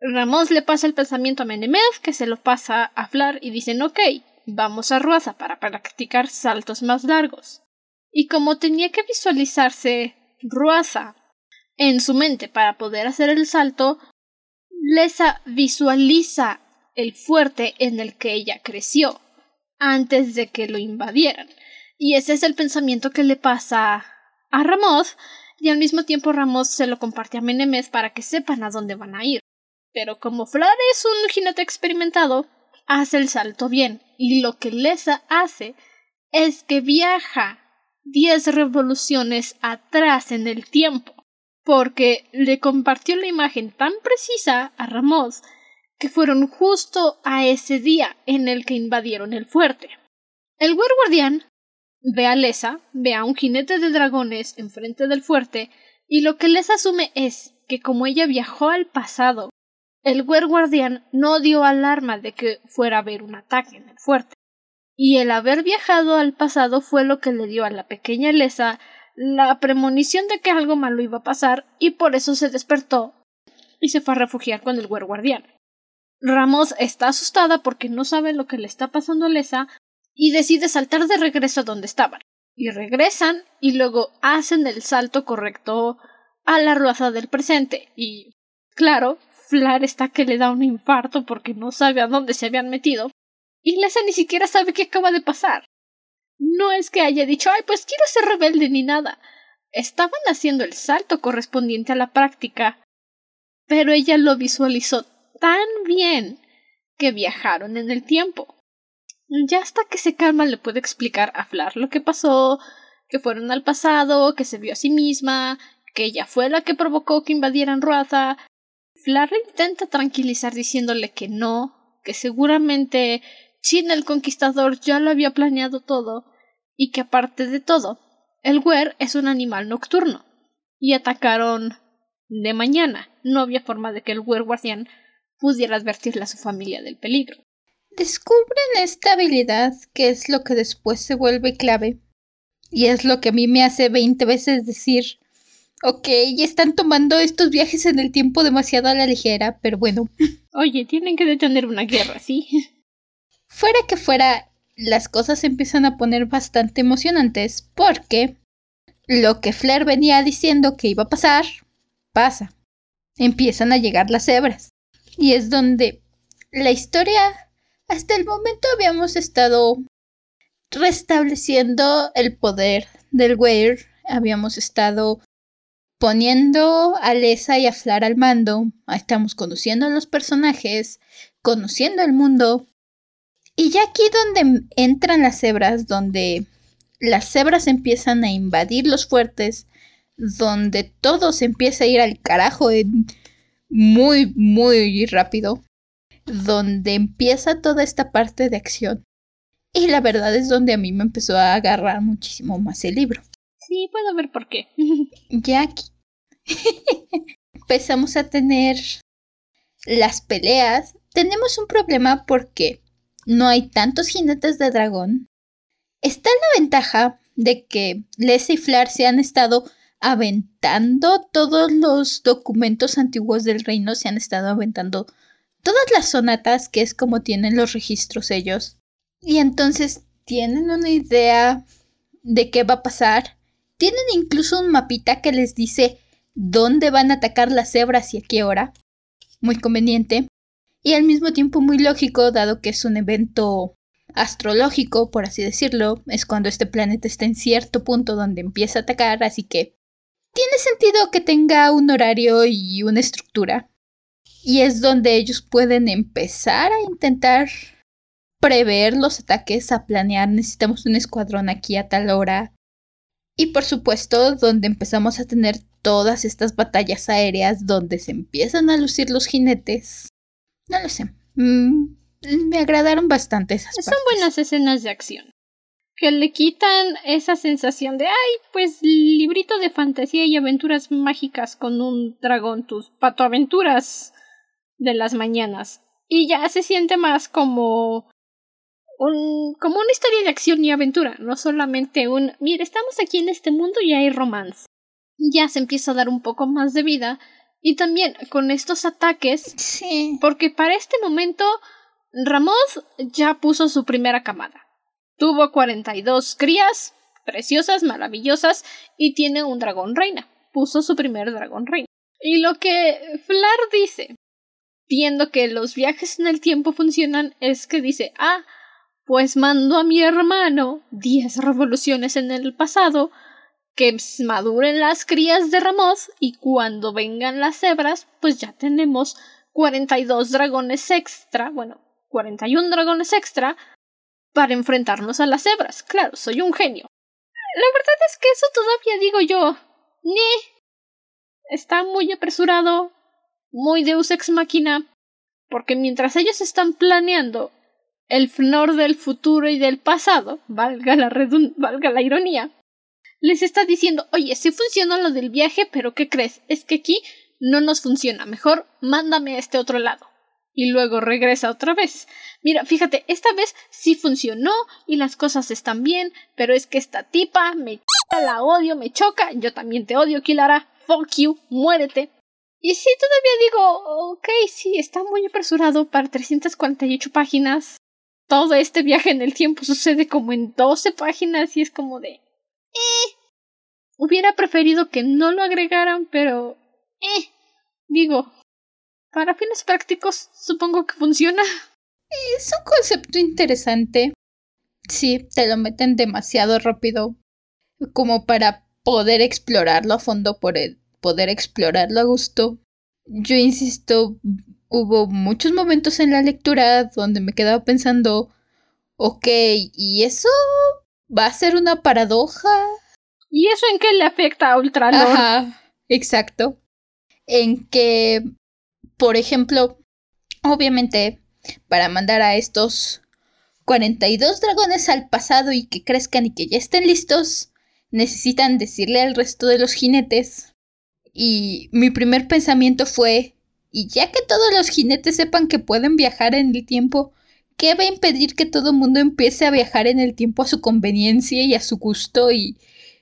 Ramos le pasa el pensamiento a Menemeth, que se lo pasa a Flar y dicen, ok, vamos a Ruaza para practicar saltos más largos. Y como tenía que visualizarse Ruaza en su mente para poder hacer el salto, Lesa visualiza el fuerte en el que ella creció, antes de que lo invadieran. Y ese es el pensamiento que le pasa a Ramos, y al mismo tiempo Ramos se lo comparte a Menemes para que sepan a dónde van a ir. Pero como Flar es un jinete experimentado, hace el salto bien, y lo que Lesa hace es que viaja diez revoluciones atrás en el tiempo, porque le compartió la imagen tan precisa a Ramos que fueron justo a ese día en el que invadieron el fuerte. El guardián ve a Lesa, ve a un jinete de dragones enfrente del fuerte, y lo que les asume es que como ella viajó al pasado, el guardián no dio alarma de que fuera a haber un ataque en el fuerte. Y el haber viajado al pasado fue lo que le dio a la pequeña Lesa la premonición de que algo malo iba a pasar y por eso se despertó y se fue a refugiar con el guardián. Ramos está asustada porque no sabe lo que le está pasando a Lesa y decide saltar de regreso a donde estaban. Y regresan y luego hacen el salto correcto a la ruaza del presente. Y claro, Flar está que le da un infarto porque no sabe a dónde se habían metido. Y Lesa ni siquiera sabe qué acaba de pasar. No es que haya dicho, ay, pues quiero ser rebelde ni nada. Estaban haciendo el salto correspondiente a la práctica. Pero ella lo visualizó tan bien que viajaron en el tiempo. Ya hasta que se calma le puede explicar a Flar lo que pasó, que fueron al pasado, que se vio a sí misma, que ella fue la que provocó que invadieran Ruaza. Flar intenta tranquilizar diciéndole que no, que seguramente Chin el Conquistador ya lo había planeado todo, y que aparte de todo, el Wer es un animal nocturno, y atacaron de mañana. No había forma de que el Wer guardián pudiera advertirle a su familia del peligro.
Descubren esta habilidad que es lo que después se vuelve clave. Y es lo que a mí me hace veinte veces decir, ok, están tomando estos viajes en el tiempo demasiado a la ligera, pero bueno.
Oye, tienen que detener una guerra, ¿sí?
Fuera que fuera, las cosas se empiezan a poner bastante emocionantes porque lo que Flair venía diciendo que iba a pasar, pasa. Empiezan a llegar las hebras. Y es donde la historia, hasta el momento habíamos estado restableciendo el poder del Weir, habíamos estado poniendo a Lesa y a Flar al mando, estamos conociendo a los personajes, conociendo el mundo, y ya aquí donde entran las cebras, donde las cebras empiezan a invadir los fuertes, donde todo se empieza a ir al carajo muy, muy rápido, donde empieza toda esta parte de acción. Y la verdad es donde a mí me empezó a agarrar muchísimo más el libro.
Sí, puedo ver por qué.
ya aquí empezamos a tener las peleas. Tenemos un problema porque no hay tantos jinetes de dragón, está la ventaja de que Les y Flar se han estado aventando todos los documentos antiguos del reino, se han estado aventando todas las sonatas, que es como tienen los registros ellos. Y entonces tienen una idea de qué va a pasar. Tienen incluso un mapita que les dice dónde van a atacar las cebras y a qué hora. Muy conveniente y al mismo tiempo muy lógico, dado que es un evento astrológico, por así decirlo, es cuando este planeta está en cierto punto donde empieza a atacar, así que tiene sentido que tenga un horario y una estructura. Y es donde ellos pueden empezar a intentar prever los ataques, a planear, necesitamos un escuadrón aquí a tal hora. Y por supuesto, donde empezamos a tener todas estas batallas aéreas donde se empiezan a lucir los jinetes no lo sé. Mm, me agradaron bastante esas
Son buenas escenas de acción. Que le quitan esa sensación de, ay, pues librito de fantasía y aventuras mágicas con un dragón, tus patoaventuras de las mañanas. Y ya se siente más como un, como una historia de acción y aventura, no solamente un, mire, estamos aquí en este mundo y hay romance. Ya se empieza a dar un poco más de vida y también con estos ataques.
Sí.
Porque para este momento Ramos ya puso su primera camada. Tuvo 42 crías, preciosas, maravillosas, y tiene un dragón reina. Puso su primer dragón reina. Y lo que Flar dice, viendo que los viajes en el tiempo funcionan, es que dice, ah, pues mando a mi hermano diez revoluciones en el pasado que maduren las crías de Ramos y cuando vengan las cebras, pues ya tenemos 42 dragones extra, bueno, 41 dragones extra para enfrentarnos a las cebras. Claro, soy un genio. La verdad es que eso todavía digo yo. Ni está muy apresurado, muy deus ex machina, porque mientras ellos están planeando el FNOR del futuro y del pasado, valga la, valga la ironía, les está diciendo, oye, sí funciona lo del viaje, pero ¿qué crees? Es que aquí no nos funciona. Mejor mándame a este otro lado. Y luego regresa otra vez. Mira, fíjate, esta vez sí funcionó y las cosas están bien, pero es que esta tipa me la odio, me choca. Yo también te odio, Kilara. Fuck you, muérete. Y sí, todavía digo, ok, sí, está muy apresurado para 348 páginas. Todo este viaje en el tiempo sucede como en 12 páginas y es como de... Eh, hubiera preferido que no lo agregaran, pero... Eh, digo, para fines prácticos supongo que funciona.
Es un concepto interesante. Sí, te lo meten demasiado rápido como para poder explorarlo a fondo, por poder explorarlo a gusto. Yo insisto, hubo muchos momentos en la lectura donde me quedaba pensando, ok, ¿y eso va a ser una paradoja?
¿Y eso en qué le afecta a Ultralord?
Ajá, exacto. En que, por ejemplo, obviamente, para mandar a estos 42 dragones al pasado y que crezcan y que ya estén listos, necesitan decirle al resto de los jinetes. Y mi primer pensamiento fue, y ya que todos los jinetes sepan que pueden viajar en el tiempo, ¿qué va a impedir que todo el mundo empiece a viajar en el tiempo a su conveniencia y a su gusto y,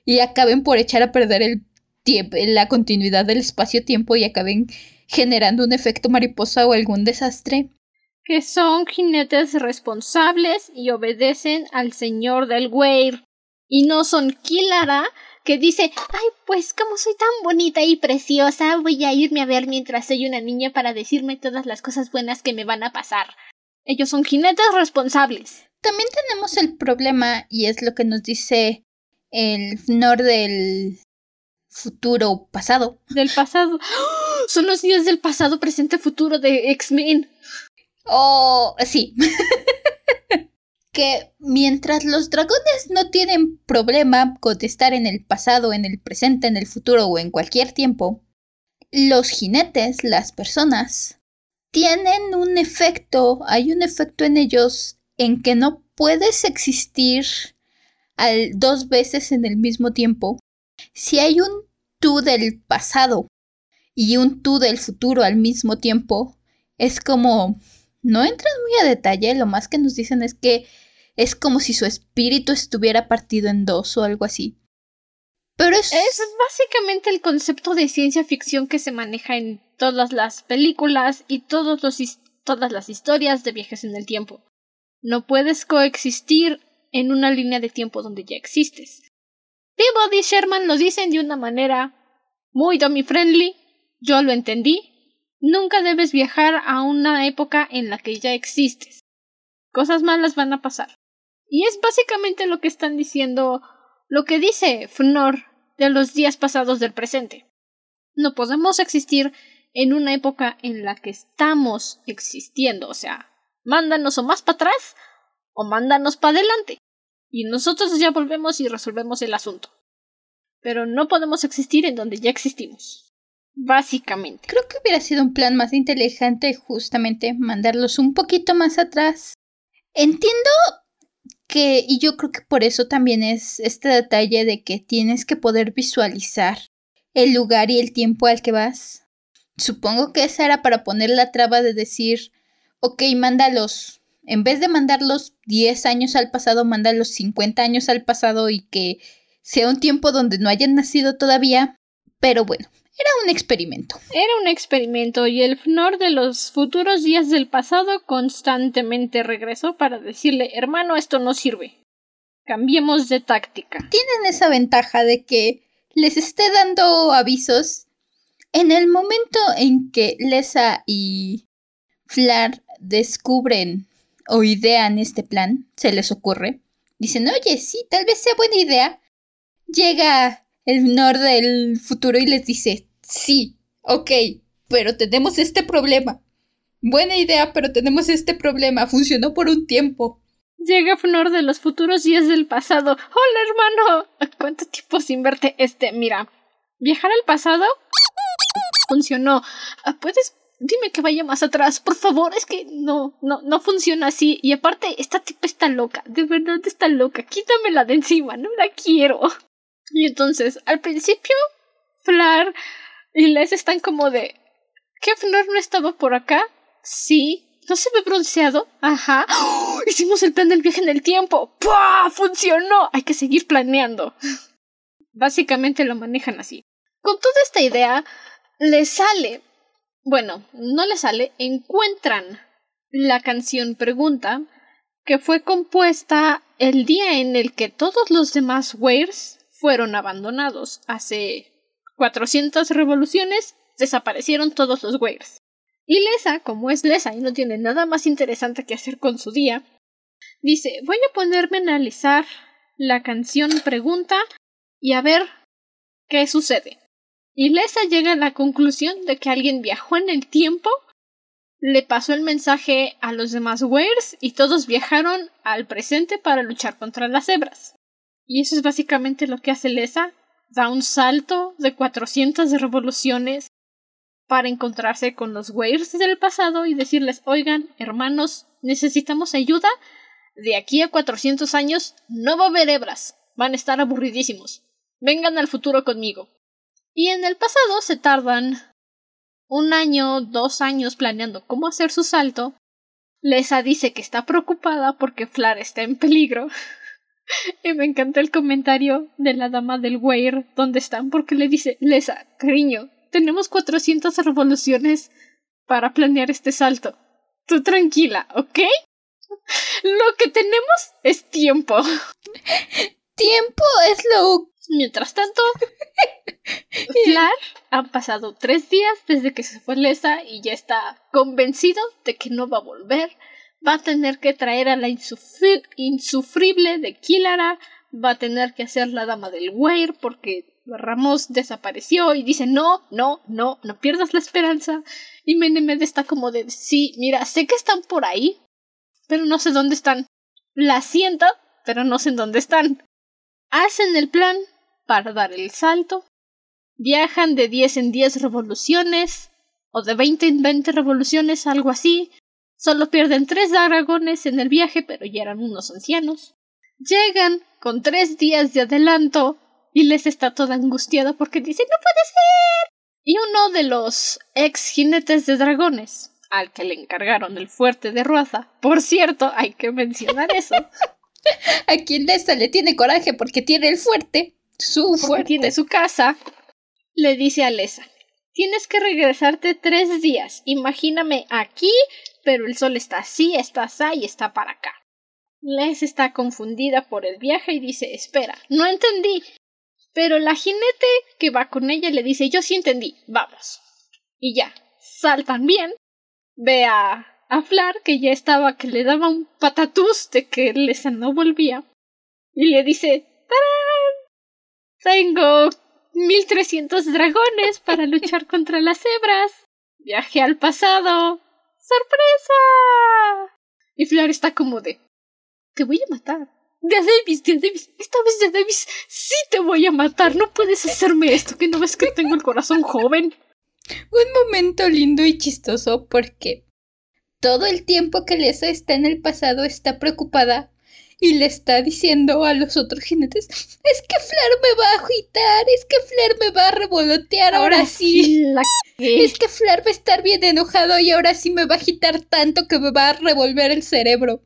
y acaben por echar a perder el tiempo, la continuidad del espacio-tiempo y acaben generando un efecto mariposa o algún desastre?
que son jinetes responsables y obedecen al señor del Weir. Y no son Kilara, que dice, ay, pues como soy tan bonita y preciosa, voy a irme a ver mientras soy una niña para decirme todas las cosas buenas que me van a pasar. Ellos son jinetes responsables.
También tenemos el problema, y es lo que nos dice el Nor del futuro pasado.
Del pasado. Son los días del pasado, presente, futuro de X-Men.
Oh, sí. que mientras los dragones no tienen problema con estar en el pasado, en el presente, en el futuro o en cualquier tiempo, los jinetes, las personas, tienen un efecto, hay un efecto en ellos en que no puedes existir al, dos veces en el mismo tiempo. Si hay un tú del pasado y un tú del futuro al mismo tiempo, es como no entran muy a detalle, lo más que nos dicen es que es como si su espíritu estuviera partido en dos o algo así.
Pero es... es básicamente el concepto de ciencia ficción que se maneja en todas las películas y todos los todas las historias de viajes en el tiempo. No puedes coexistir en una línea de tiempo donde ya existes. Peabody y Sherman lo dicen de una manera muy dummy friendly, yo lo entendí, Nunca debes viajar a una época en la que ya existes. Cosas malas van a pasar. Y es básicamente lo que están diciendo, lo que dice Fnor de los días pasados del presente. No podemos existir en una época en la que estamos existiendo, o sea, mándanos o más para atrás o mándanos para adelante. Y nosotros ya volvemos y resolvemos el asunto. Pero no podemos existir en donde ya existimos. Básicamente.
Creo que hubiera sido un plan más inteligente justamente mandarlos un poquito más atrás. Entiendo que, y yo creo que por eso también es este detalle de que tienes que poder visualizar el lugar y el tiempo al que vas. Supongo que esa era para poner la traba de decir, ok, mándalos. En vez de mandarlos 10 años al pasado, mándalos 50 años al pasado y que sea un tiempo donde no hayan nacido todavía. Pero bueno, era un experimento.
Era un experimento y el FNOR de los futuros días del pasado constantemente regresó para decirle hermano esto no sirve. Cambiemos de táctica.
Tienen esa ventaja de que les esté dando avisos en el momento en que Lesa y Flar descubren o idean este plan, se les ocurre. Dicen, oye, sí, tal vez sea buena idea. Llega el Nord del futuro y les dice, sí, ok, pero tenemos este problema. Buena idea, pero tenemos este problema. Funcionó por un tiempo.
Llega Fnor de los futuros días del pasado. Hola, hermano. ¿Cuánto tiempo sin verte? Este, mira, viajar al pasado funcionó. Ah, ¿Puedes dime que vaya más atrás, por favor, es que no, no, no funciona así. Y aparte, esta tipa está loca, de verdad está loca, quítamela de encima, no la quiero. Y entonces, al principio, Flar y Les están como de ¿Qué Flar no estaba por acá? Sí. ¿No se ve bronceado? Ajá. ¡Oh! Hicimos el plan del viaje en el tiempo. ¡Pah! ¡Funcionó! Hay que seguir planeando. Básicamente lo manejan así. Con toda esta idea, le sale. Bueno, no le sale, encuentran la canción Pregunta, que fue compuesta el día en el que todos los demás Wares fueron abandonados. Hace 400 revoluciones desaparecieron todos los Weirs. Y Lesa, como es Lesa y no tiene nada más interesante que hacer con su día, Dice, voy a ponerme a analizar la canción pregunta y a ver qué sucede. Y Lesa llega a la conclusión de que alguien viajó en el tiempo, le pasó el mensaje a los demás Wares y todos viajaron al presente para luchar contra las hebras. Y eso es básicamente lo que hace Lesa. Da un salto de 400 revoluciones para encontrarse con los Wares del pasado y decirles, oigan, hermanos, necesitamos ayuda. De aquí a 400 años no va a haber hebras. Van a estar aburridísimos. Vengan al futuro conmigo. Y en el pasado se tardan un año, dos años planeando cómo hacer su salto. Lesa dice que está preocupada porque Flar está en peligro. y me encanta el comentario de la dama del Weir donde están porque le dice Lesa, cariño, tenemos 400 revoluciones para planear este salto. Tú tranquila, ¿ok? Lo que tenemos es tiempo.
Tiempo es lo
Mientras tanto, Flar han pasado tres días desde que se fue Lesa y ya está convencido de que no va a volver. Va a tener que traer a la insufrible de Kilara. Va a tener que hacer la dama del Weir porque Ramos desapareció y dice no, no, no, no pierdas la esperanza. Y Menemed está como de sí, mira, sé que están por ahí, pero no sé dónde están. La siento, pero no sé dónde están. Hacen el plan, para dar el salto. Viajan de 10 en 10 revoluciones, o de 20 en 20 revoluciones, algo así. Solo pierden tres dragones en el viaje, pero ya eran unos ancianos. Llegan con tres días de adelanto y les está toda angustiada porque dice ¡No puede ser! Y uno de los ex jinetes de dragones, al que le encargaron el fuerte de Ruaza, por cierto, hay que mencionar eso.
A quien esta le tiene coraje porque tiene el fuerte su fuerte
su casa, le dice a Lesa, tienes que regresarte tres días. Imagíname aquí, pero el sol está así, está así y está para acá. Les está confundida por el viaje y dice, espera, no entendí. Pero la jinete que va con ella le dice, yo sí entendí, vamos. Y ya, saltan bien. Ve a, a Flar, que ya estaba, que le daba un patatús de que Lesa no volvía. Y le dice, tengo 1300 dragones para luchar contra las hebras. Viaje al pasado. ¡Sorpresa! Y Flar está como de... Te voy a matar. De Davis, de Davis, esta vez de Davis, sí te voy a matar. No puedes hacerme esto, que no ves que tengo el corazón joven.
Un momento lindo y chistoso porque todo el tiempo que Lesa está en el pasado está preocupada y le está diciendo a los otros jinetes, es que Flar me va a agitar, es que Flar me va a revolotear ahora, sí. Es que Flar va a estar bien enojado y ahora sí me va a agitar tanto que me va a revolver el cerebro.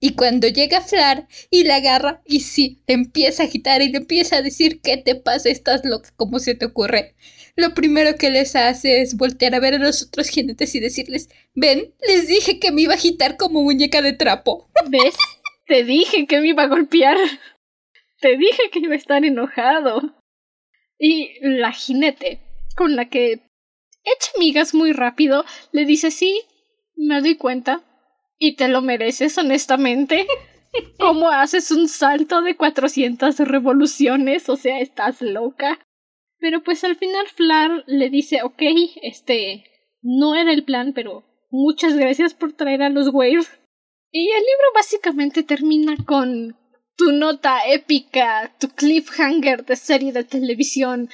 Y cuando llega Flar y la agarra y sí, empieza a agitar y le empieza a decir ¿qué te pasa? Estás loca, ¿cómo se te ocurre? Lo primero que les hace es voltear a ver a los otros jinetes y decirles ven, les dije que me iba a agitar como muñeca de trapo.
¿Ves? Te dije que me iba a golpear. Te dije que iba a estar enojado. Y la jinete, con la que echa migas muy rápido, le dice sí, me doy cuenta. Y te lo mereces, honestamente. ¿Cómo haces un salto de 400 revoluciones? O sea, estás loca. Pero pues al final Flar le dice, ok, este no era el plan, pero muchas gracias por traer a los Waves. Y el libro básicamente termina con tu nota épica, tu cliffhanger de serie de televisión,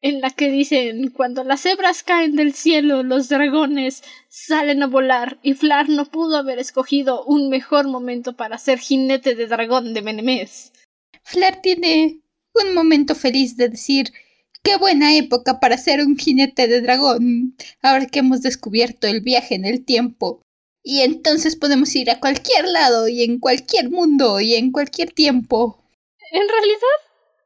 en la que dicen cuando las hebras caen del cielo, los dragones salen a volar y Flar no pudo haber escogido un mejor momento para ser jinete de dragón de Menemes.
Flar tiene un momento feliz de decir qué buena época para ser un jinete de dragón, ahora que hemos descubierto el viaje en el tiempo y entonces podemos ir a cualquier lado y en cualquier mundo y en cualquier tiempo.
En realidad,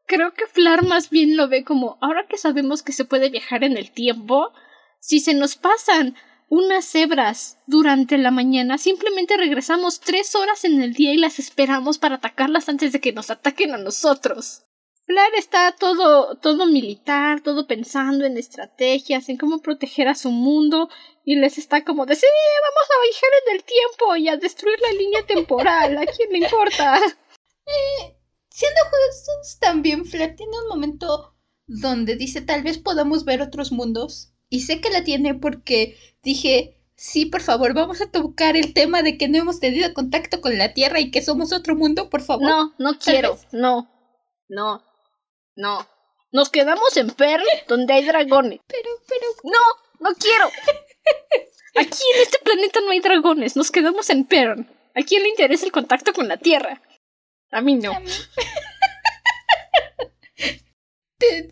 creo que Flar más bien lo ve como ahora que sabemos que se puede viajar en el tiempo, si se nos pasan unas cebras durante la mañana, simplemente regresamos tres horas en el día y las esperamos para atacarlas antes de que nos ataquen a nosotros. Flar está todo, todo militar, todo pensando en estrategias, en cómo proteger a su mundo, Y les está como de sí, vamos a viajar en el tiempo y a destruir la línea temporal. ¿A quién le importa?
Eh, siendo justos, también Flair tiene un momento donde dice tal vez podamos ver otros mundos. Y sé que la tiene porque dije, sí, por favor, vamos a tocar el tema de que no hemos tenido contacto con la Tierra y que somos otro mundo, por favor.
No, no quiero. No, no, no. Nos quedamos en Pearl, donde hay dragones.
Pero, pero...
No, no quiero. Aquí en este planeta no hay dragones. Nos quedamos en Pearl. ¿A quién le interesa el contacto con la Tierra? A mí no.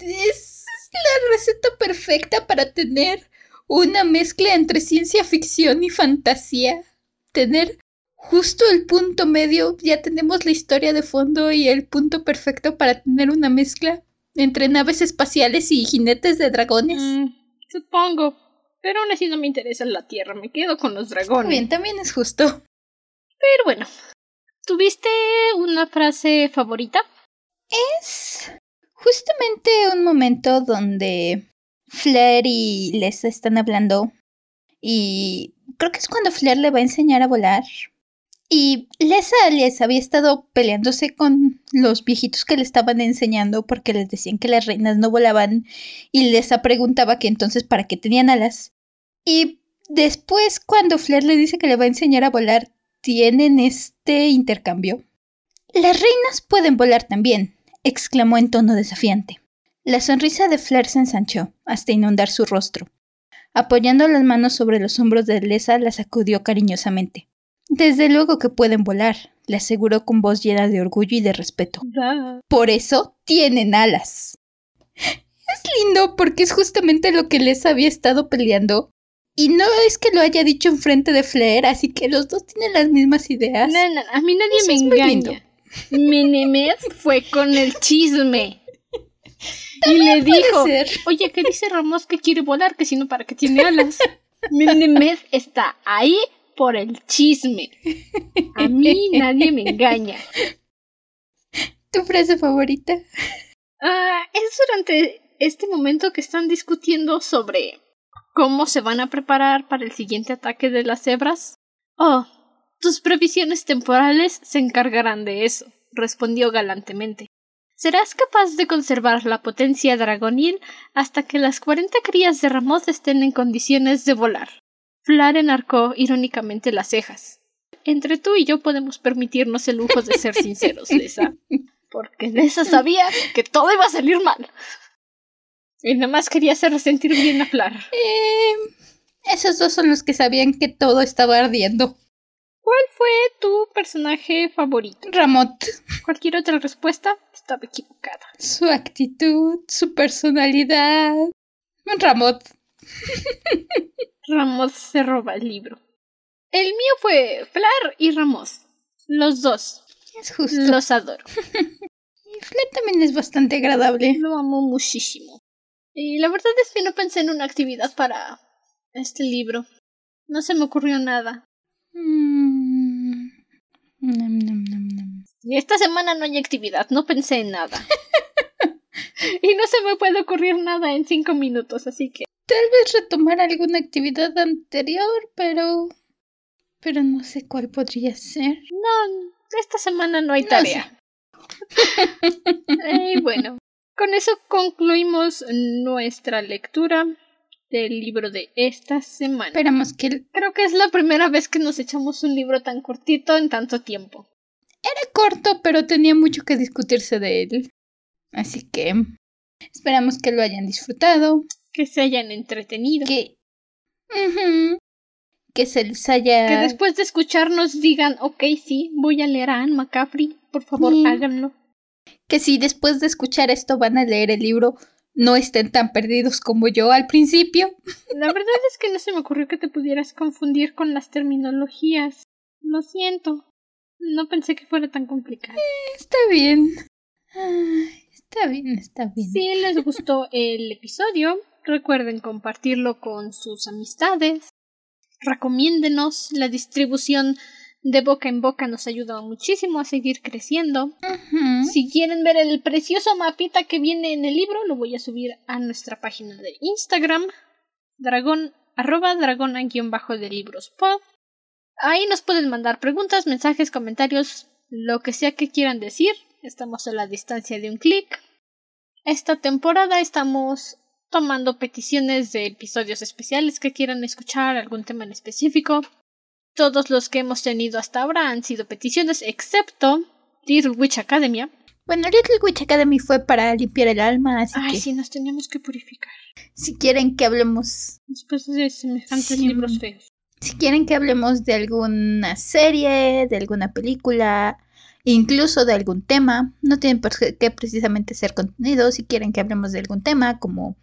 Es la receta perfecta para tener una mezcla entre ciencia ficción y fantasía. Tener justo el punto medio, ya tenemos la historia de fondo y el punto perfecto para tener una mezcla entre naves espaciales y jinetes de dragones.
Mm, supongo. Pero aún así no me interesa la Tierra, me quedo con los dragones.
Bien, también es justo.
Pero bueno. ¿Tuviste una frase favorita?
Es justamente un momento donde Flair y Les están hablando. Y creo que es cuando Flair le va a enseñar a volar. Y Lesa les había estado peleándose con los viejitos que le estaban enseñando porque les decían que las reinas no volaban y Lesa preguntaba que entonces para qué tenían alas. Y después cuando Flair le dice que le va a enseñar a volar, tienen este intercambio. Las reinas pueden volar también, exclamó en tono desafiante. La sonrisa de Flair se ensanchó hasta inundar su rostro. Apoyando las manos sobre los hombros de Lesa, la sacudió cariñosamente. Desde luego que pueden volar, le aseguró con voz llena de orgullo y de respeto. Por eso tienen alas. Es lindo porque es justamente lo que les había estado peleando. Y no es que lo haya dicho enfrente de Flair, así que los dos tienen las mismas ideas.
No, no, a mí nadie me engaña. Menemez fue con el chisme. y le dijo, oye, ¿qué dice Ramos que quiere volar? Que si no, ¿para qué tiene alas? Menemez está ahí por el chisme. A mí nadie me engaña.
¿Tu frase favorita?
Ah, es durante este momento que están discutiendo sobre cómo se van a preparar para el siguiente ataque de las cebras. Oh, tus previsiones temporales se encargarán de eso, respondió galantemente. Serás capaz de conservar la potencia dragonil hasta que las cuarenta crías de Ramos estén en condiciones de volar. Flar enarcó irónicamente las cejas. Entre tú y yo podemos permitirnos el lujo de ser sinceros, Lisa. Porque Lisa sabía que todo iba a salir mal. Y nada más quería hacer sentir bien a Flar.
Eh, esos dos son los que sabían que todo estaba ardiendo.
¿Cuál fue tu personaje favorito?
Ramot.
Cualquier otra respuesta estaba equivocada.
Su actitud, su personalidad. Ramot.
Ramos se roba el libro. El mío fue Flar y Ramos. Los dos.
Es justo.
Los adoro.
y Flar también es bastante agradable.
Lo amo muchísimo. Y la verdad es que no pensé en una actividad para este libro. No se me ocurrió nada.
Mm.
Esta semana no hay actividad, no pensé en nada. y no se me puede ocurrir nada en cinco minutos, así que
Tal vez retomar alguna actividad anterior, pero... Pero no sé cuál podría ser.
No, esta semana no hay tarea. y bueno, con eso concluimos nuestra lectura del libro de esta semana.
Esperamos que...
Creo que es la primera vez que nos echamos un libro tan cortito en tanto tiempo.
Era corto, pero tenía mucho que discutirse de él. Así que... Esperamos que lo hayan disfrutado
que se hayan entretenido.
Que. Que se les haya.
Que después de escucharnos digan, ok, sí, voy a leer a Anne McCaffrey, por favor, háganlo.
Que si después de escuchar esto van a leer el libro, no estén tan perdidos como yo al principio.
La verdad es que no se me ocurrió que te pudieras confundir con las terminologías. Lo siento. No pensé que fuera tan complicado.
Eh, está bien. está bien, está bien.
Si les gustó el episodio, Recuerden compartirlo con sus amistades. Recomiéndenos. La distribución de boca en boca nos ayuda muchísimo a seguir creciendo. Si quieren ver el precioso mapita que viene en el libro, lo voy a subir a nuestra página de Instagram, Dragón arroba dragona-de libros pod. Ahí nos pueden mandar preguntas, mensajes, comentarios, lo que sea que quieran decir. Estamos a la distancia de un clic. Esta temporada estamos tomando peticiones de episodios especiales que quieran escuchar, algún tema en específico. Todos los que hemos tenido hasta ahora han sido peticiones, excepto Little Witch Academia.
Bueno, Little Witch Academy fue para limpiar el alma, así
Ay,
que
sí, nos teníamos que purificar.
si quieren que hablemos,
Después de semejantes
Sí.
libros feos.
si quieren que hablemos de alguna serie, de alguna película, incluso de algún tema, no tienen por qué precisamente ser contenido, si quieren que hablemos de algún tema como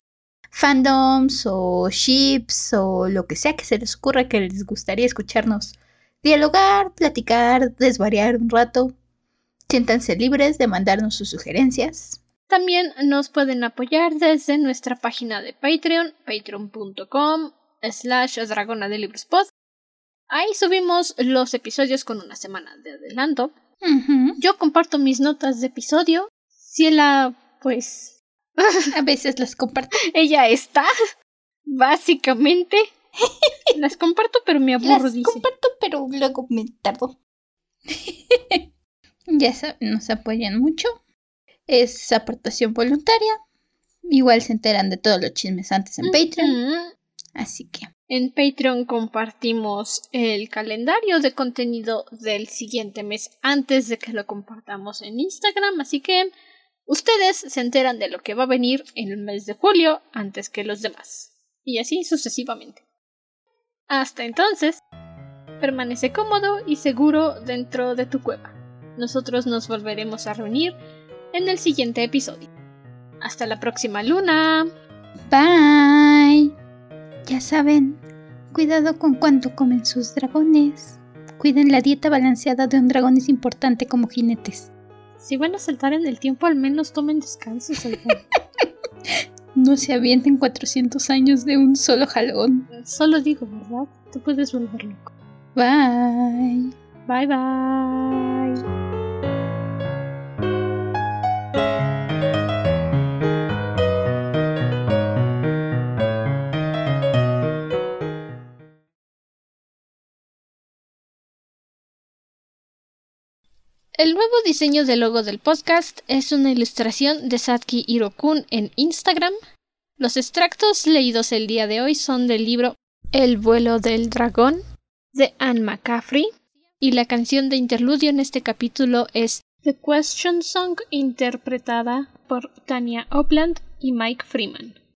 fandoms o ships o lo que sea que se les ocurra que les gustaría escucharnos dialogar, platicar, desvariar un rato. Siéntanse libres de mandarnos sus sugerencias.
También nos pueden apoyar desde nuestra página de Patreon, patreon.com slash dragona de libros. Ahí subimos los episodios con una semana de adelanto. Yo comparto mis notas de episodio. Ciela, pues,
A veces las comparto.
ella está, básicamente. Las comparto, pero me aburro,
Las
dice.
comparto, pero luego me tardo. ya nos apoyan mucho. Es aportación voluntaria. Igual se enteran de todos los chismes antes en Patreon. Así que,
En Patreon compartimos el calendario de contenido del siguiente mes antes de que lo compartamos en Instagram, así que ustedes se enteran de lo que va a venir en el mes de julio antes que los demás. Y así sucesivamente. Hasta entonces, permanece cómodo y seguro dentro de tu cueva. Nosotros nos volveremos a reunir en el siguiente episodio. Hasta la próxima luna.
bye. Ya saben, cuidado con cuánto comen sus dragones. Cuiden la dieta balanceada de un dragón es importante como jinetes.
Si van a saltar en el tiempo, al menos tomen descansos.
No se avienten 400 años de un solo jalón.
Solo digo, ¿verdad? Te puedes volver loco.
Bye.
Bye bye. El nuevo diseño del logo del podcast es una ilustración de Satki Hirokun en Instagram. Los extractos leídos el día de hoy son del libro El vuelo del dragón de Anne McCaffrey y la canción de interludio en este capítulo es The Question Song interpretada por Tanya Opland y Mike Freeman.